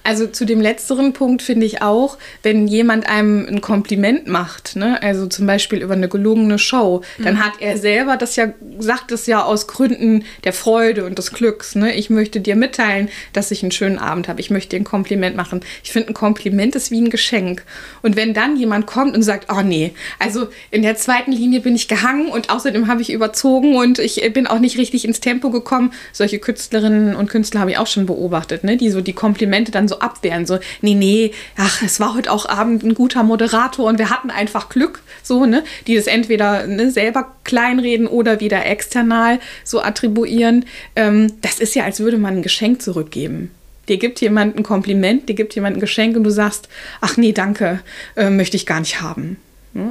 Speaker 2: also zu dem letzteren Punkt finde ich auch, wenn jemand einem ein Kompliment macht, ne, also zum Beispiel über eine gelungene Show, dann mhm. hat er selber das ja, sagt es ja aus Gründen der Freude und des Glücks. Ne? Ich möchte dir mitteilen, dass ich einen schönen Abend habe. Ich möchte dir ein Kompliment machen. Ich finde, ein Kompliment ist wie ein Geschenk. Und wenn dann jemand kommt und sagt, oh nee, also in der zweiten Linie bin ich gehangen und außerdem habe ich überzogen und ich bin auch nicht richtig ins Tempo gekommen. Solche Künstlerinnen und Künstler habe ich auch schon beobachtet, ne? die so die Komplimente dann so abwehren. So, nee, nee, ach, es war heute auch Abend ein guter Moderator und wir hatten einfach Glück, so, ne? Die das entweder ne, selber kleinreden oder wieder external so attribuieren. Ähm, das ist ja, als würde man ein Geschenk zurückgeben. Dir gibt jemand ein Kompliment, dir gibt jemand ein Geschenk und du sagst, ach nee, danke, äh, möchte ich gar nicht haben.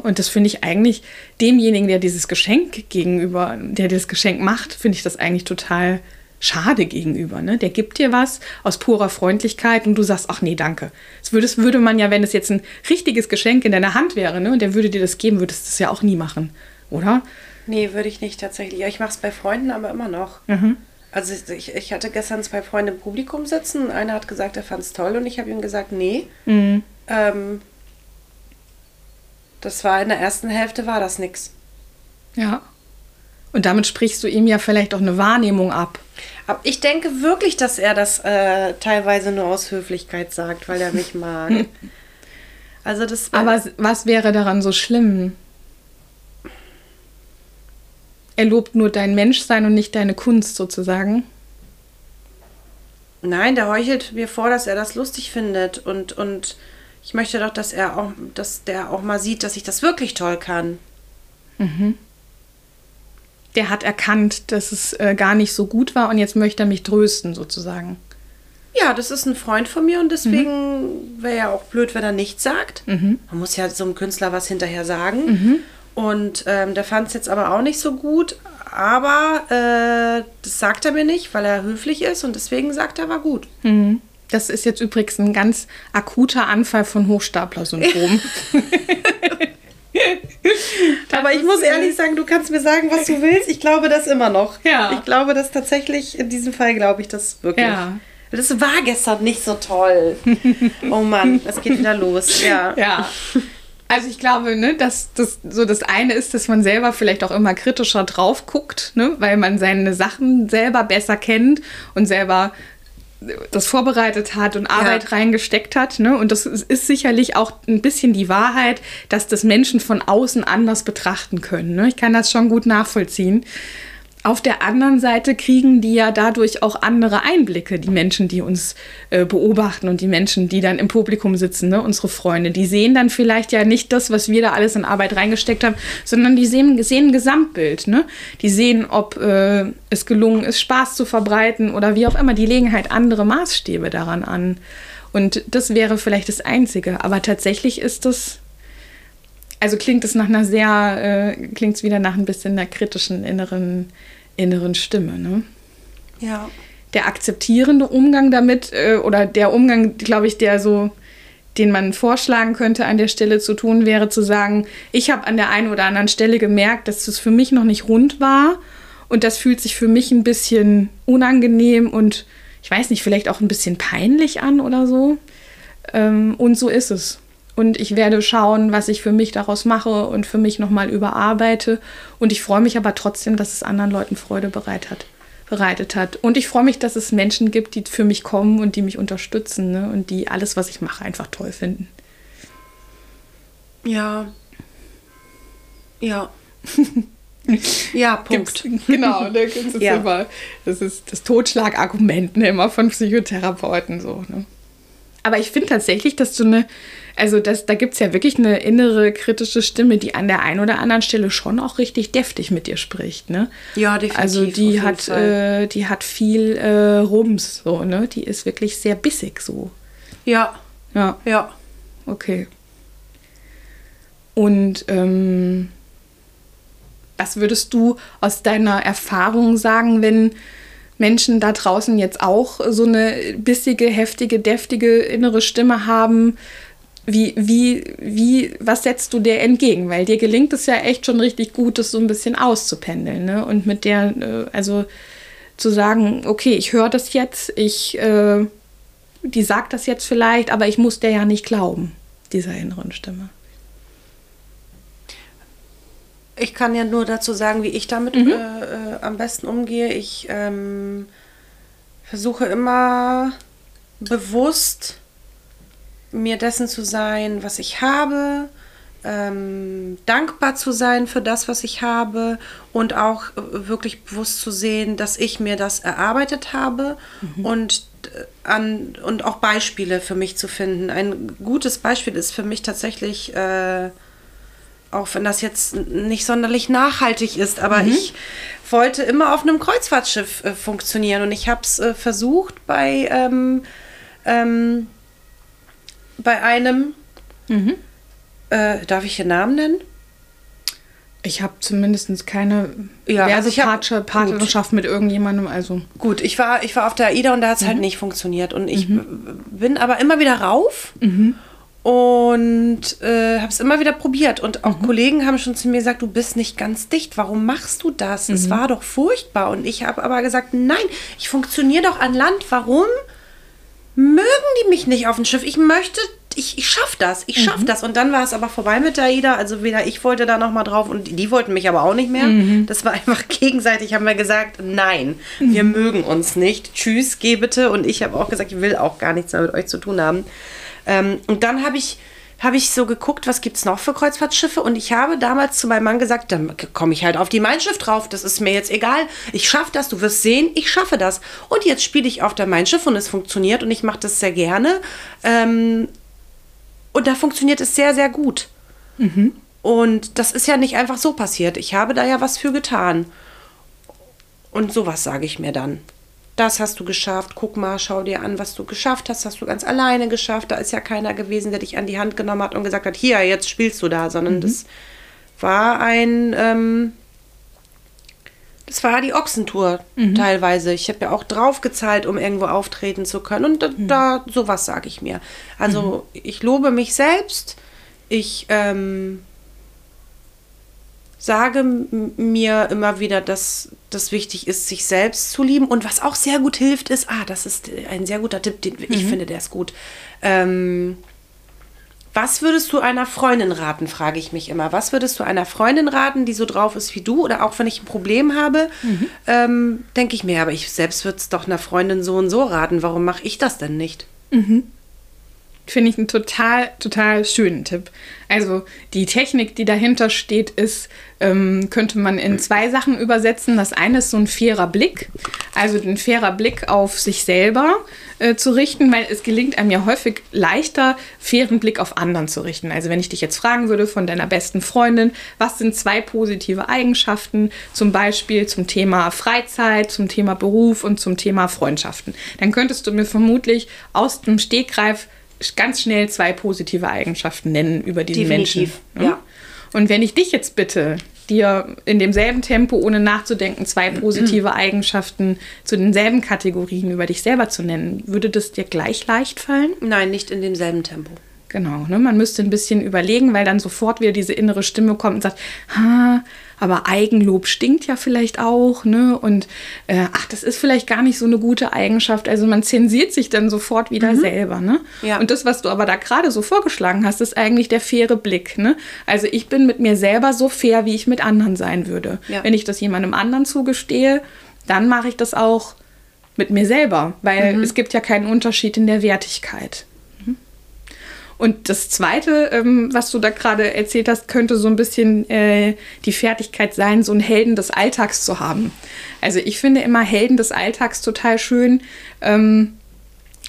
Speaker 2: Und das finde ich eigentlich demjenigen, der dieses Geschenk gegenüber, der das Geschenk macht, finde ich das eigentlich total schade gegenüber. Ne? Der gibt dir was aus purer Freundlichkeit und du sagst, ach nee, danke. Das würde, das würde man ja, wenn es jetzt ein richtiges Geschenk in deiner Hand wäre ne, und der würde dir das geben, würdest du das ja auch nie machen, oder?
Speaker 3: Nee, würde ich nicht tatsächlich. Ja, ich mache es bei Freunden aber immer noch. Mhm. Also ich, ich hatte gestern zwei Freunde im Publikum sitzen. Einer hat gesagt, er fand es toll und ich habe ihm gesagt, nee. Mhm. Ähm, das war in der ersten Hälfte war das nix.
Speaker 2: Ja. Und damit sprichst du ihm ja vielleicht auch eine Wahrnehmung ab.
Speaker 3: Aber ich denke wirklich, dass er das äh, teilweise nur aus Höflichkeit sagt, weil er mich mag. also das.
Speaker 2: Aber was wäre daran so schlimm? Er lobt nur dein Menschsein und nicht deine Kunst sozusagen.
Speaker 3: Nein, der heuchelt mir vor, dass er das lustig findet und, und ich möchte doch, dass er auch, dass der auch mal sieht, dass ich das wirklich toll kann.
Speaker 2: Mhm. Der hat erkannt, dass es äh, gar nicht so gut war und jetzt möchte er mich trösten, sozusagen.
Speaker 3: Ja, das ist ein Freund von mir und deswegen mhm. wäre ja auch blöd, wenn er nichts sagt.
Speaker 2: Mhm.
Speaker 3: Man muss ja so einem Künstler was hinterher sagen.
Speaker 2: Mhm.
Speaker 3: Und ähm, der fand es jetzt aber auch nicht so gut. Aber äh, das sagt er mir nicht, weil er höflich ist und deswegen sagt er, war gut.
Speaker 2: Mhm. Das ist jetzt übrigens ein ganz akuter Anfall von Hochstapler-Syndrom.
Speaker 3: aber ich muss ehrlich sagen, du kannst mir sagen, was du willst. Ich glaube das immer noch.
Speaker 2: Ja.
Speaker 3: Ich glaube das tatsächlich, in diesem Fall glaube ich das wirklich.
Speaker 2: Ja.
Speaker 3: Das war gestern nicht so toll. Oh Mann, es geht wieder los. Ja.
Speaker 2: Ja. Also ich glaube, ne, dass das so das eine ist, dass man selber vielleicht auch immer kritischer drauf guckt, ne, weil man seine Sachen selber besser kennt und selber das vorbereitet hat und Arbeit ja. reingesteckt hat. Ne? Und das ist sicherlich auch ein bisschen die Wahrheit, dass das Menschen von außen anders betrachten können. Ne? Ich kann das schon gut nachvollziehen. Auf der anderen Seite kriegen die ja dadurch auch andere Einblicke, die Menschen, die uns äh, beobachten und die Menschen, die dann im Publikum sitzen, ne, unsere Freunde. Die sehen dann vielleicht ja nicht das, was wir da alles in Arbeit reingesteckt haben, sondern die sehen, sehen ein Gesamtbild. Ne? Die sehen, ob äh, es gelungen ist, Spaß zu verbreiten oder wie auch immer. Die legen halt andere Maßstäbe daran an. Und das wäre vielleicht das Einzige. Aber tatsächlich ist das also klingt es nach einer sehr, äh, klingt es wieder nach ein bisschen einer kritischen inneren inneren Stimme. Ne?
Speaker 3: Ja.
Speaker 2: Der akzeptierende Umgang damit äh, oder der Umgang, glaube ich, der so, den man vorschlagen könnte an der Stelle zu tun, wäre zu sagen, ich habe an der einen oder anderen Stelle gemerkt, dass es für mich noch nicht rund war und das fühlt sich für mich ein bisschen unangenehm und ich weiß nicht, vielleicht auch ein bisschen peinlich an oder so. Ähm, und so ist es. Und ich werde schauen, was ich für mich daraus mache und für mich nochmal überarbeite. Und ich freue mich aber trotzdem, dass es anderen Leuten Freude bereit hat, bereitet hat. Und ich freue mich, dass es Menschen gibt, die für mich kommen und die mich unterstützen ne? und die alles, was ich mache, einfach toll finden.
Speaker 3: Ja. Ja. ja, Punkt.
Speaker 2: Gibt's, genau, ne, das, ist ja. immer, das ist das Totschlagargument ne, immer von Psychotherapeuten so. Ne? Aber ich finde tatsächlich, dass du eine also das, da gibt es ja wirklich eine innere kritische Stimme, die an der einen oder anderen Stelle schon auch richtig deftig mit dir spricht. Ne?
Speaker 3: Ja, definitiv.
Speaker 2: Also die hat, äh, die hat viel äh, Rums, so, ne? Die ist wirklich sehr bissig so.
Speaker 3: Ja.
Speaker 2: Ja.
Speaker 3: Ja.
Speaker 2: Okay. Und ähm, was würdest du aus deiner Erfahrung sagen, wenn Menschen da draußen jetzt auch so eine bissige, heftige, deftige innere Stimme haben? Wie, wie, wie, was setzt du dir entgegen? Weil dir gelingt es ja echt schon richtig gut, das so ein bisschen auszupendeln. Ne? Und mit der, äh, also zu sagen, okay, ich höre das jetzt, ich, äh, die sagt das jetzt vielleicht, aber ich muss der ja nicht glauben, dieser inneren Stimme.
Speaker 3: Ich kann ja nur dazu sagen, wie ich damit mhm. äh, äh, am besten umgehe. Ich ähm, versuche immer bewusst mir dessen zu sein, was ich habe, ähm, dankbar zu sein für das, was ich habe und auch wirklich bewusst zu sehen, dass ich mir das erarbeitet habe mhm. und äh, an und auch Beispiele für mich zu finden. Ein gutes Beispiel ist für mich tatsächlich, äh, auch wenn das jetzt nicht sonderlich nachhaltig ist, aber mhm. ich wollte immer auf einem Kreuzfahrtschiff äh, funktionieren und ich habe es äh, versucht bei ähm, ähm, bei einem. Mhm. Äh, darf ich den Namen nennen?
Speaker 2: Ich habe zumindest keine
Speaker 3: ja, also ich hab,
Speaker 2: Partnerschaft mit irgendjemandem. Also.
Speaker 3: Gut, ich war, ich war auf der AIDA und da hat es halt mhm. halt nicht funktioniert. Und ich mhm. bin aber immer wieder rauf
Speaker 2: mhm.
Speaker 3: und äh, habe es immer wieder probiert. Und auch mhm. Kollegen haben schon zu mir gesagt, du bist nicht ganz dicht. Warum machst du das? Es mhm. war doch furchtbar. Und ich habe aber gesagt, nein, ich funktioniere doch an Land. Warum? Mögen die mich nicht auf dem Schiff. Ich möchte ich, ich schaff das, ich schaff mhm. das. Und dann war es aber vorbei mit der Ida. Also weder ich wollte da nochmal drauf und die, die, wollten mich aber auch nicht mehr. Mhm. Das war einfach gegenseitig, haben wir gesagt, nein, mhm. wir mögen uns nicht. Tschüss, geh bitte. Und ich habe auch gesagt, ich will auch gar nichts mehr mit euch zu tun haben. Ähm, und dann habe ich habe ich so geguckt, was gibt es noch für Kreuzfahrtschiffe und ich habe damals zu meinem Mann gesagt, dann komme ich halt auf die Mein Schiff drauf, das ist mir jetzt egal, ich schaffe das, du wirst sehen, ich schaffe das. Und jetzt spiele ich auf der Mein Schiff und es funktioniert und ich mache das sehr gerne. Ähm, und da funktioniert es sehr, sehr gut. Mhm. Und das ist ja nicht einfach so passiert. Ich habe da ja was für getan. Und sowas sage ich mir dann das hast du geschafft, guck mal, schau dir an, was du geschafft hast, hast du ganz alleine geschafft. Da ist ja keiner gewesen, der dich an die Hand genommen hat und gesagt hat, hier, jetzt spielst du da, sondern mhm. das war ein, ähm, das war die Ochsentour mhm. teilweise. Ich habe ja auch draufgezahlt, um irgendwo auftreten zu können. Und da, mhm. da sowas sage ich mir. Also mhm. ich lobe mich selbst. Ich ähm, sage mir immer wieder, dass das wichtig ist, sich selbst zu lieben. Und was auch sehr gut hilft, ist, ah, das ist ein sehr guter Tipp, den ich mhm. finde, der ist gut. Ähm, was würdest du einer Freundin raten, frage ich mich immer. Was würdest du einer Freundin raten, die so drauf ist wie du? Oder auch wenn ich ein Problem habe, mhm. ähm, denke ich mir, aber ich selbst würde es doch einer Freundin so und so raten. Warum mache ich das denn nicht?
Speaker 2: Mhm. Finde ich einen total, total schönen Tipp. Also die Technik, die dahinter steht, ist, ähm, könnte man in zwei Sachen übersetzen. Das eine ist so ein fairer Blick, also ein fairer Blick auf sich selber äh, zu richten, weil es gelingt einem ja häufig leichter, fairen Blick auf anderen zu richten. Also wenn ich dich jetzt fragen würde von deiner besten Freundin, was sind zwei positive Eigenschaften, zum Beispiel zum Thema Freizeit, zum Thema Beruf und zum Thema Freundschaften, dann könntest du mir vermutlich aus dem Stegreif ganz schnell zwei positive Eigenschaften nennen über diesen Definitiv, Menschen. Ne? Ja. Und wenn ich dich jetzt bitte, dir in demselben Tempo, ohne nachzudenken, zwei positive Eigenschaften zu denselben Kategorien über dich selber zu nennen, würde das dir gleich leicht fallen?
Speaker 3: Nein, nicht in demselben Tempo.
Speaker 2: Genau, ne? man müsste ein bisschen überlegen, weil dann sofort wieder diese innere Stimme kommt und sagt, ha, aber Eigenlob stinkt ja vielleicht auch, ne? Und äh, ach, das ist vielleicht gar nicht so eine gute Eigenschaft. Also man zensiert sich dann sofort wieder mhm. selber, ne? Ja. Und das, was du aber da gerade so vorgeschlagen hast, ist eigentlich der faire Blick, ne? Also ich bin mit mir selber so fair, wie ich mit anderen sein würde. Ja. Wenn ich das jemandem anderen zugestehe, dann mache ich das auch mit mir selber, weil mhm. es gibt ja keinen Unterschied in der Wertigkeit. Und das Zweite, ähm, was du da gerade erzählt hast, könnte so ein bisschen äh, die Fertigkeit sein, so einen Helden des Alltags zu haben. Also ich finde immer Helden des Alltags total schön. Ähm,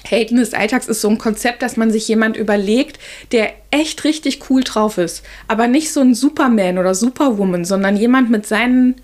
Speaker 2: Helden des Alltags ist so ein Konzept, dass man sich jemand überlegt, der echt richtig cool drauf ist. Aber nicht so ein Superman oder Superwoman, sondern jemand mit seinen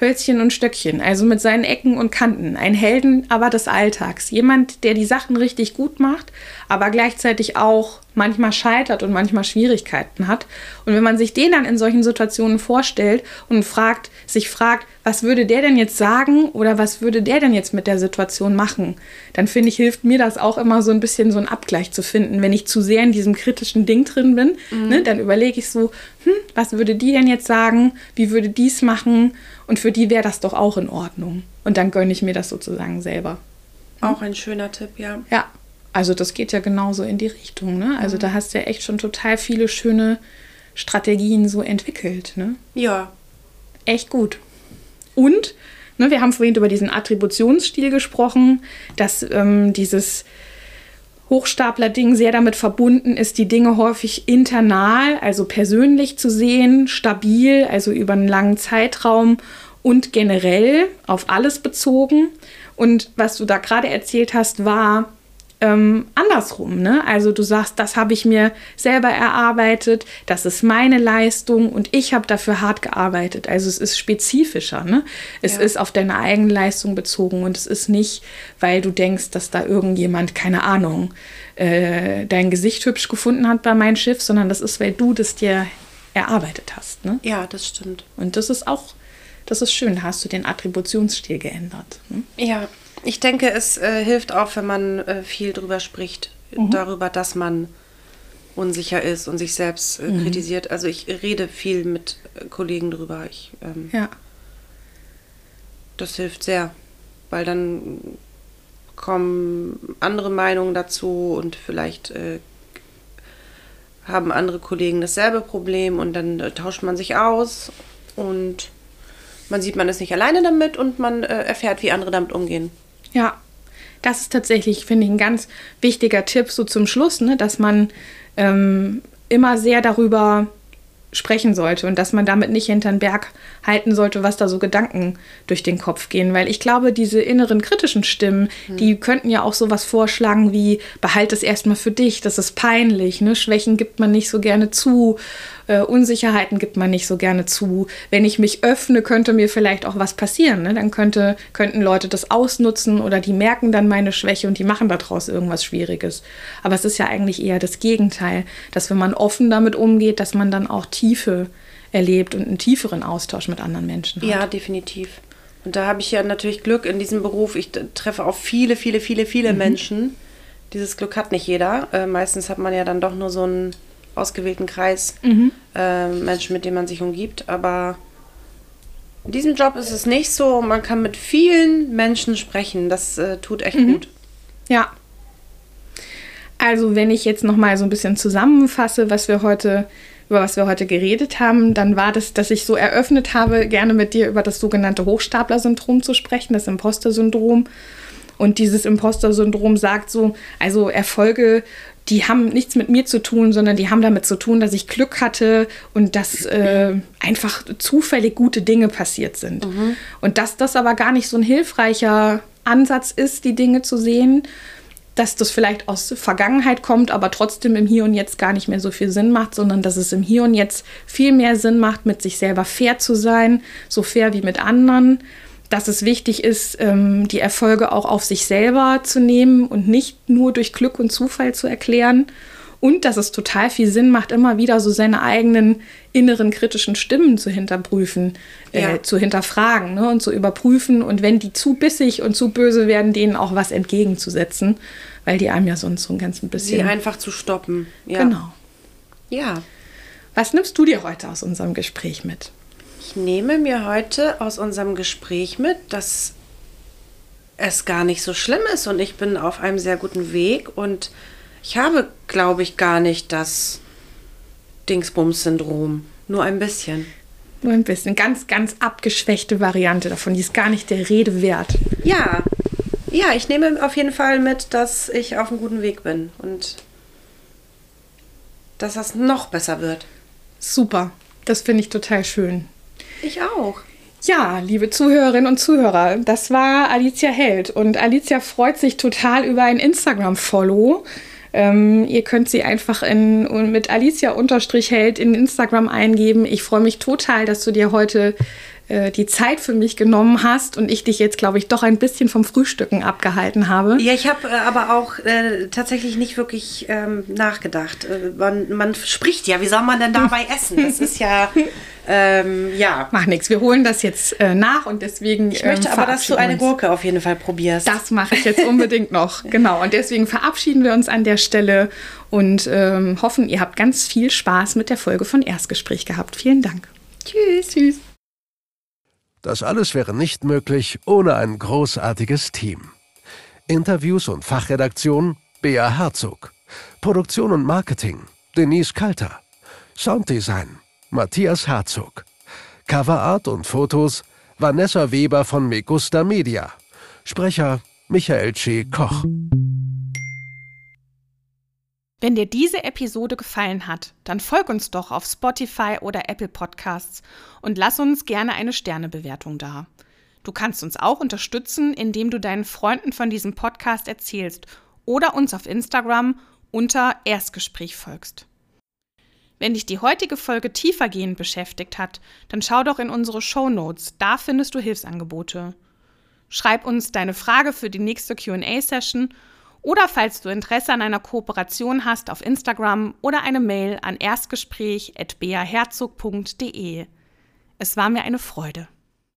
Speaker 2: Hölzchen und Stöckchen, also mit seinen Ecken und Kanten. Ein Helden aber des Alltags. Jemand, der die Sachen richtig gut macht, aber gleichzeitig auch manchmal scheitert und manchmal Schwierigkeiten hat. Und wenn man sich den dann in solchen Situationen vorstellt und fragt, sich fragt, was würde der denn jetzt sagen oder was würde der denn jetzt mit der Situation machen, dann finde ich, hilft mir das auch immer so ein bisschen so einen Abgleich zu finden. Wenn ich zu sehr in diesem kritischen Ding drin bin, mhm. ne, dann überlege ich so, hm, was würde die denn jetzt sagen, wie würde dies machen und für die wäre das doch auch in Ordnung. Und dann gönne ich mir das sozusagen selber.
Speaker 3: Auch ein schöner Tipp, ja.
Speaker 2: Ja, also das geht ja genauso in die Richtung. Ne? Also mhm. da hast du ja echt schon total viele schöne Strategien so entwickelt. Ne?
Speaker 3: Ja.
Speaker 2: Echt gut. Und ne, wir haben vorhin über diesen Attributionsstil gesprochen, dass ähm, dieses Hochstapler-Ding sehr damit verbunden ist, die Dinge häufig internal, also persönlich zu sehen, stabil, also über einen langen Zeitraum und generell auf alles bezogen. Und was du da gerade erzählt hast, war, ähm, andersrum. Ne? Also du sagst, das habe ich mir selber erarbeitet, das ist meine Leistung und ich habe dafür hart gearbeitet. Also es ist spezifischer. Ne? Es ja. ist auf deine eigene Leistung bezogen und es ist nicht, weil du denkst, dass da irgendjemand, keine Ahnung, äh, dein Gesicht hübsch gefunden hat bei meinem Schiff, sondern das ist, weil du das dir erarbeitet hast. Ne?
Speaker 3: Ja, das stimmt.
Speaker 2: Und das ist auch, das ist schön, da hast du den Attributionsstil geändert. Ne?
Speaker 3: Ja, ich denke, es äh, hilft auch, wenn man äh, viel drüber spricht, mhm. darüber, dass man unsicher ist und sich selbst äh, mhm. kritisiert. Also ich rede viel mit äh, Kollegen drüber. Ich, ähm, ja. Das hilft sehr, weil dann kommen andere Meinungen dazu und vielleicht äh, haben andere Kollegen dasselbe Problem und dann äh, tauscht man sich aus und man sieht, man ist nicht alleine damit und man äh, erfährt, wie andere damit umgehen.
Speaker 2: Ja, das ist tatsächlich, finde ich, ein ganz wichtiger Tipp so zum Schluss, ne, dass man ähm, immer sehr darüber sprechen sollte und dass man damit nicht hinter den Berg halten sollte, was da so Gedanken durch den Kopf gehen. Weil ich glaube, diese inneren kritischen Stimmen, mhm. die könnten ja auch sowas vorschlagen wie, behalte es erstmal für dich, das ist peinlich, ne? Schwächen gibt man nicht so gerne zu äh, Unsicherheiten gibt man nicht so gerne zu. Wenn ich mich öffne, könnte mir vielleicht auch was passieren. Ne? Dann könnte, könnten Leute das ausnutzen oder die merken dann meine Schwäche und die machen daraus irgendwas Schwieriges. Aber es ist ja eigentlich eher das Gegenteil, dass wenn man offen damit umgeht, dass man dann auch Tiefe erlebt und einen tieferen Austausch mit anderen Menschen
Speaker 3: hat. Ja, definitiv. Und da habe ich ja natürlich Glück in diesem Beruf. Ich treffe auch viele, viele, viele, viele mhm. Menschen. Dieses Glück hat nicht jeder. Äh, meistens hat man ja dann doch nur so ein ausgewählten Kreis mhm. äh, Menschen, mit denen man sich umgibt. Aber in diesem Job ist es nicht so. Man kann mit vielen Menschen sprechen. Das äh, tut echt mhm. gut.
Speaker 2: Ja. Also wenn ich jetzt noch mal so ein bisschen zusammenfasse, was wir heute über was wir heute geredet haben, dann war das, dass ich so eröffnet habe, gerne mit dir über das sogenannte Hochstapler-Syndrom zu sprechen, das Imposter-Syndrom. Und dieses Imposter-Syndrom sagt so, also Erfolge die haben nichts mit mir zu tun, sondern die haben damit zu tun, dass ich Glück hatte und dass äh, einfach zufällig gute Dinge passiert sind. Mhm. Und dass das aber gar nicht so ein hilfreicher Ansatz ist, die Dinge zu sehen, dass das vielleicht aus Vergangenheit kommt, aber trotzdem im Hier und Jetzt gar nicht mehr so viel Sinn macht, sondern dass es im Hier und Jetzt viel mehr Sinn macht, mit sich selber fair zu sein, so fair wie mit anderen dass es wichtig ist, ähm, die Erfolge auch auf sich selber zu nehmen und nicht nur durch Glück und Zufall zu erklären. Und dass es total viel Sinn macht, immer wieder so seine eigenen inneren kritischen Stimmen zu hinterprüfen, äh, ja. zu hinterfragen ne, und zu überprüfen. Und wenn die zu bissig und zu böse werden, denen auch was entgegenzusetzen, weil die einem ja sonst so ein ganz ein bisschen.
Speaker 3: Sie einfach zu stoppen.
Speaker 2: Ja. Genau.
Speaker 3: Ja.
Speaker 2: Was nimmst du dir heute aus unserem Gespräch mit?
Speaker 3: Ich nehme mir heute aus unserem Gespräch mit, dass es gar nicht so schlimm ist und ich bin auf einem sehr guten Weg und ich habe, glaube ich, gar nicht das Dingsbums-Syndrom. Nur ein bisschen.
Speaker 2: Nur ein bisschen. Ganz, ganz abgeschwächte Variante davon. Die ist gar nicht der Rede wert.
Speaker 3: Ja. Ja, ich nehme auf jeden Fall mit, dass ich auf einem guten Weg bin und dass das noch besser wird.
Speaker 2: Super. Das finde ich total schön.
Speaker 3: Ich auch.
Speaker 2: Ja, liebe Zuhörerinnen und Zuhörer, das war Alicia Held. Und Alicia freut sich total über ein Instagram-Follow. Ähm, ihr könnt sie einfach in, mit Alicia-Held in Instagram eingeben. Ich freue mich total, dass du dir heute äh, die Zeit für mich genommen hast und ich dich jetzt, glaube ich, doch ein bisschen vom Frühstücken abgehalten habe.
Speaker 3: Ja, ich habe äh, aber auch äh, tatsächlich nicht wirklich ähm, nachgedacht. Äh, man, man, spricht ja, wie soll man denn dabei essen? Das ist ja, ähm, ja.
Speaker 2: Mach nichts, wir holen das jetzt äh, nach und deswegen.
Speaker 3: Ich möchte ähm, aber, dass du eine Gurke auf jeden Fall probierst.
Speaker 2: Das mache ich jetzt unbedingt noch, genau. Und deswegen verabschieden wir uns an der Stelle und ähm, hoffen, ihr habt ganz viel Spaß mit der Folge von Erstgespräch gehabt. Vielen Dank.
Speaker 3: Tschüss. Tschüss.
Speaker 1: Das alles wäre nicht möglich ohne ein großartiges Team. Interviews und Fachredaktion Bea Herzog. Produktion und Marketing Denise Kalter. Sounddesign Matthias Herzog. Coverart und Fotos Vanessa Weber von Megusta Media. Sprecher Michael C. Koch.
Speaker 4: Wenn dir diese Episode gefallen hat, dann folg uns doch auf Spotify oder Apple Podcasts und lass uns gerne eine Sternebewertung da. Du kannst uns auch unterstützen, indem du deinen Freunden von diesem Podcast erzählst oder uns auf Instagram unter Erstgespräch folgst. Wenn dich die heutige Folge tiefergehend beschäftigt hat, dann schau doch in unsere Show Notes, da findest du Hilfsangebote. Schreib uns deine Frage für die nächste QA-Session oder falls du Interesse an einer Kooperation hast auf Instagram oder eine Mail an erstgespräch.beaherzog.de. Es war mir eine Freude.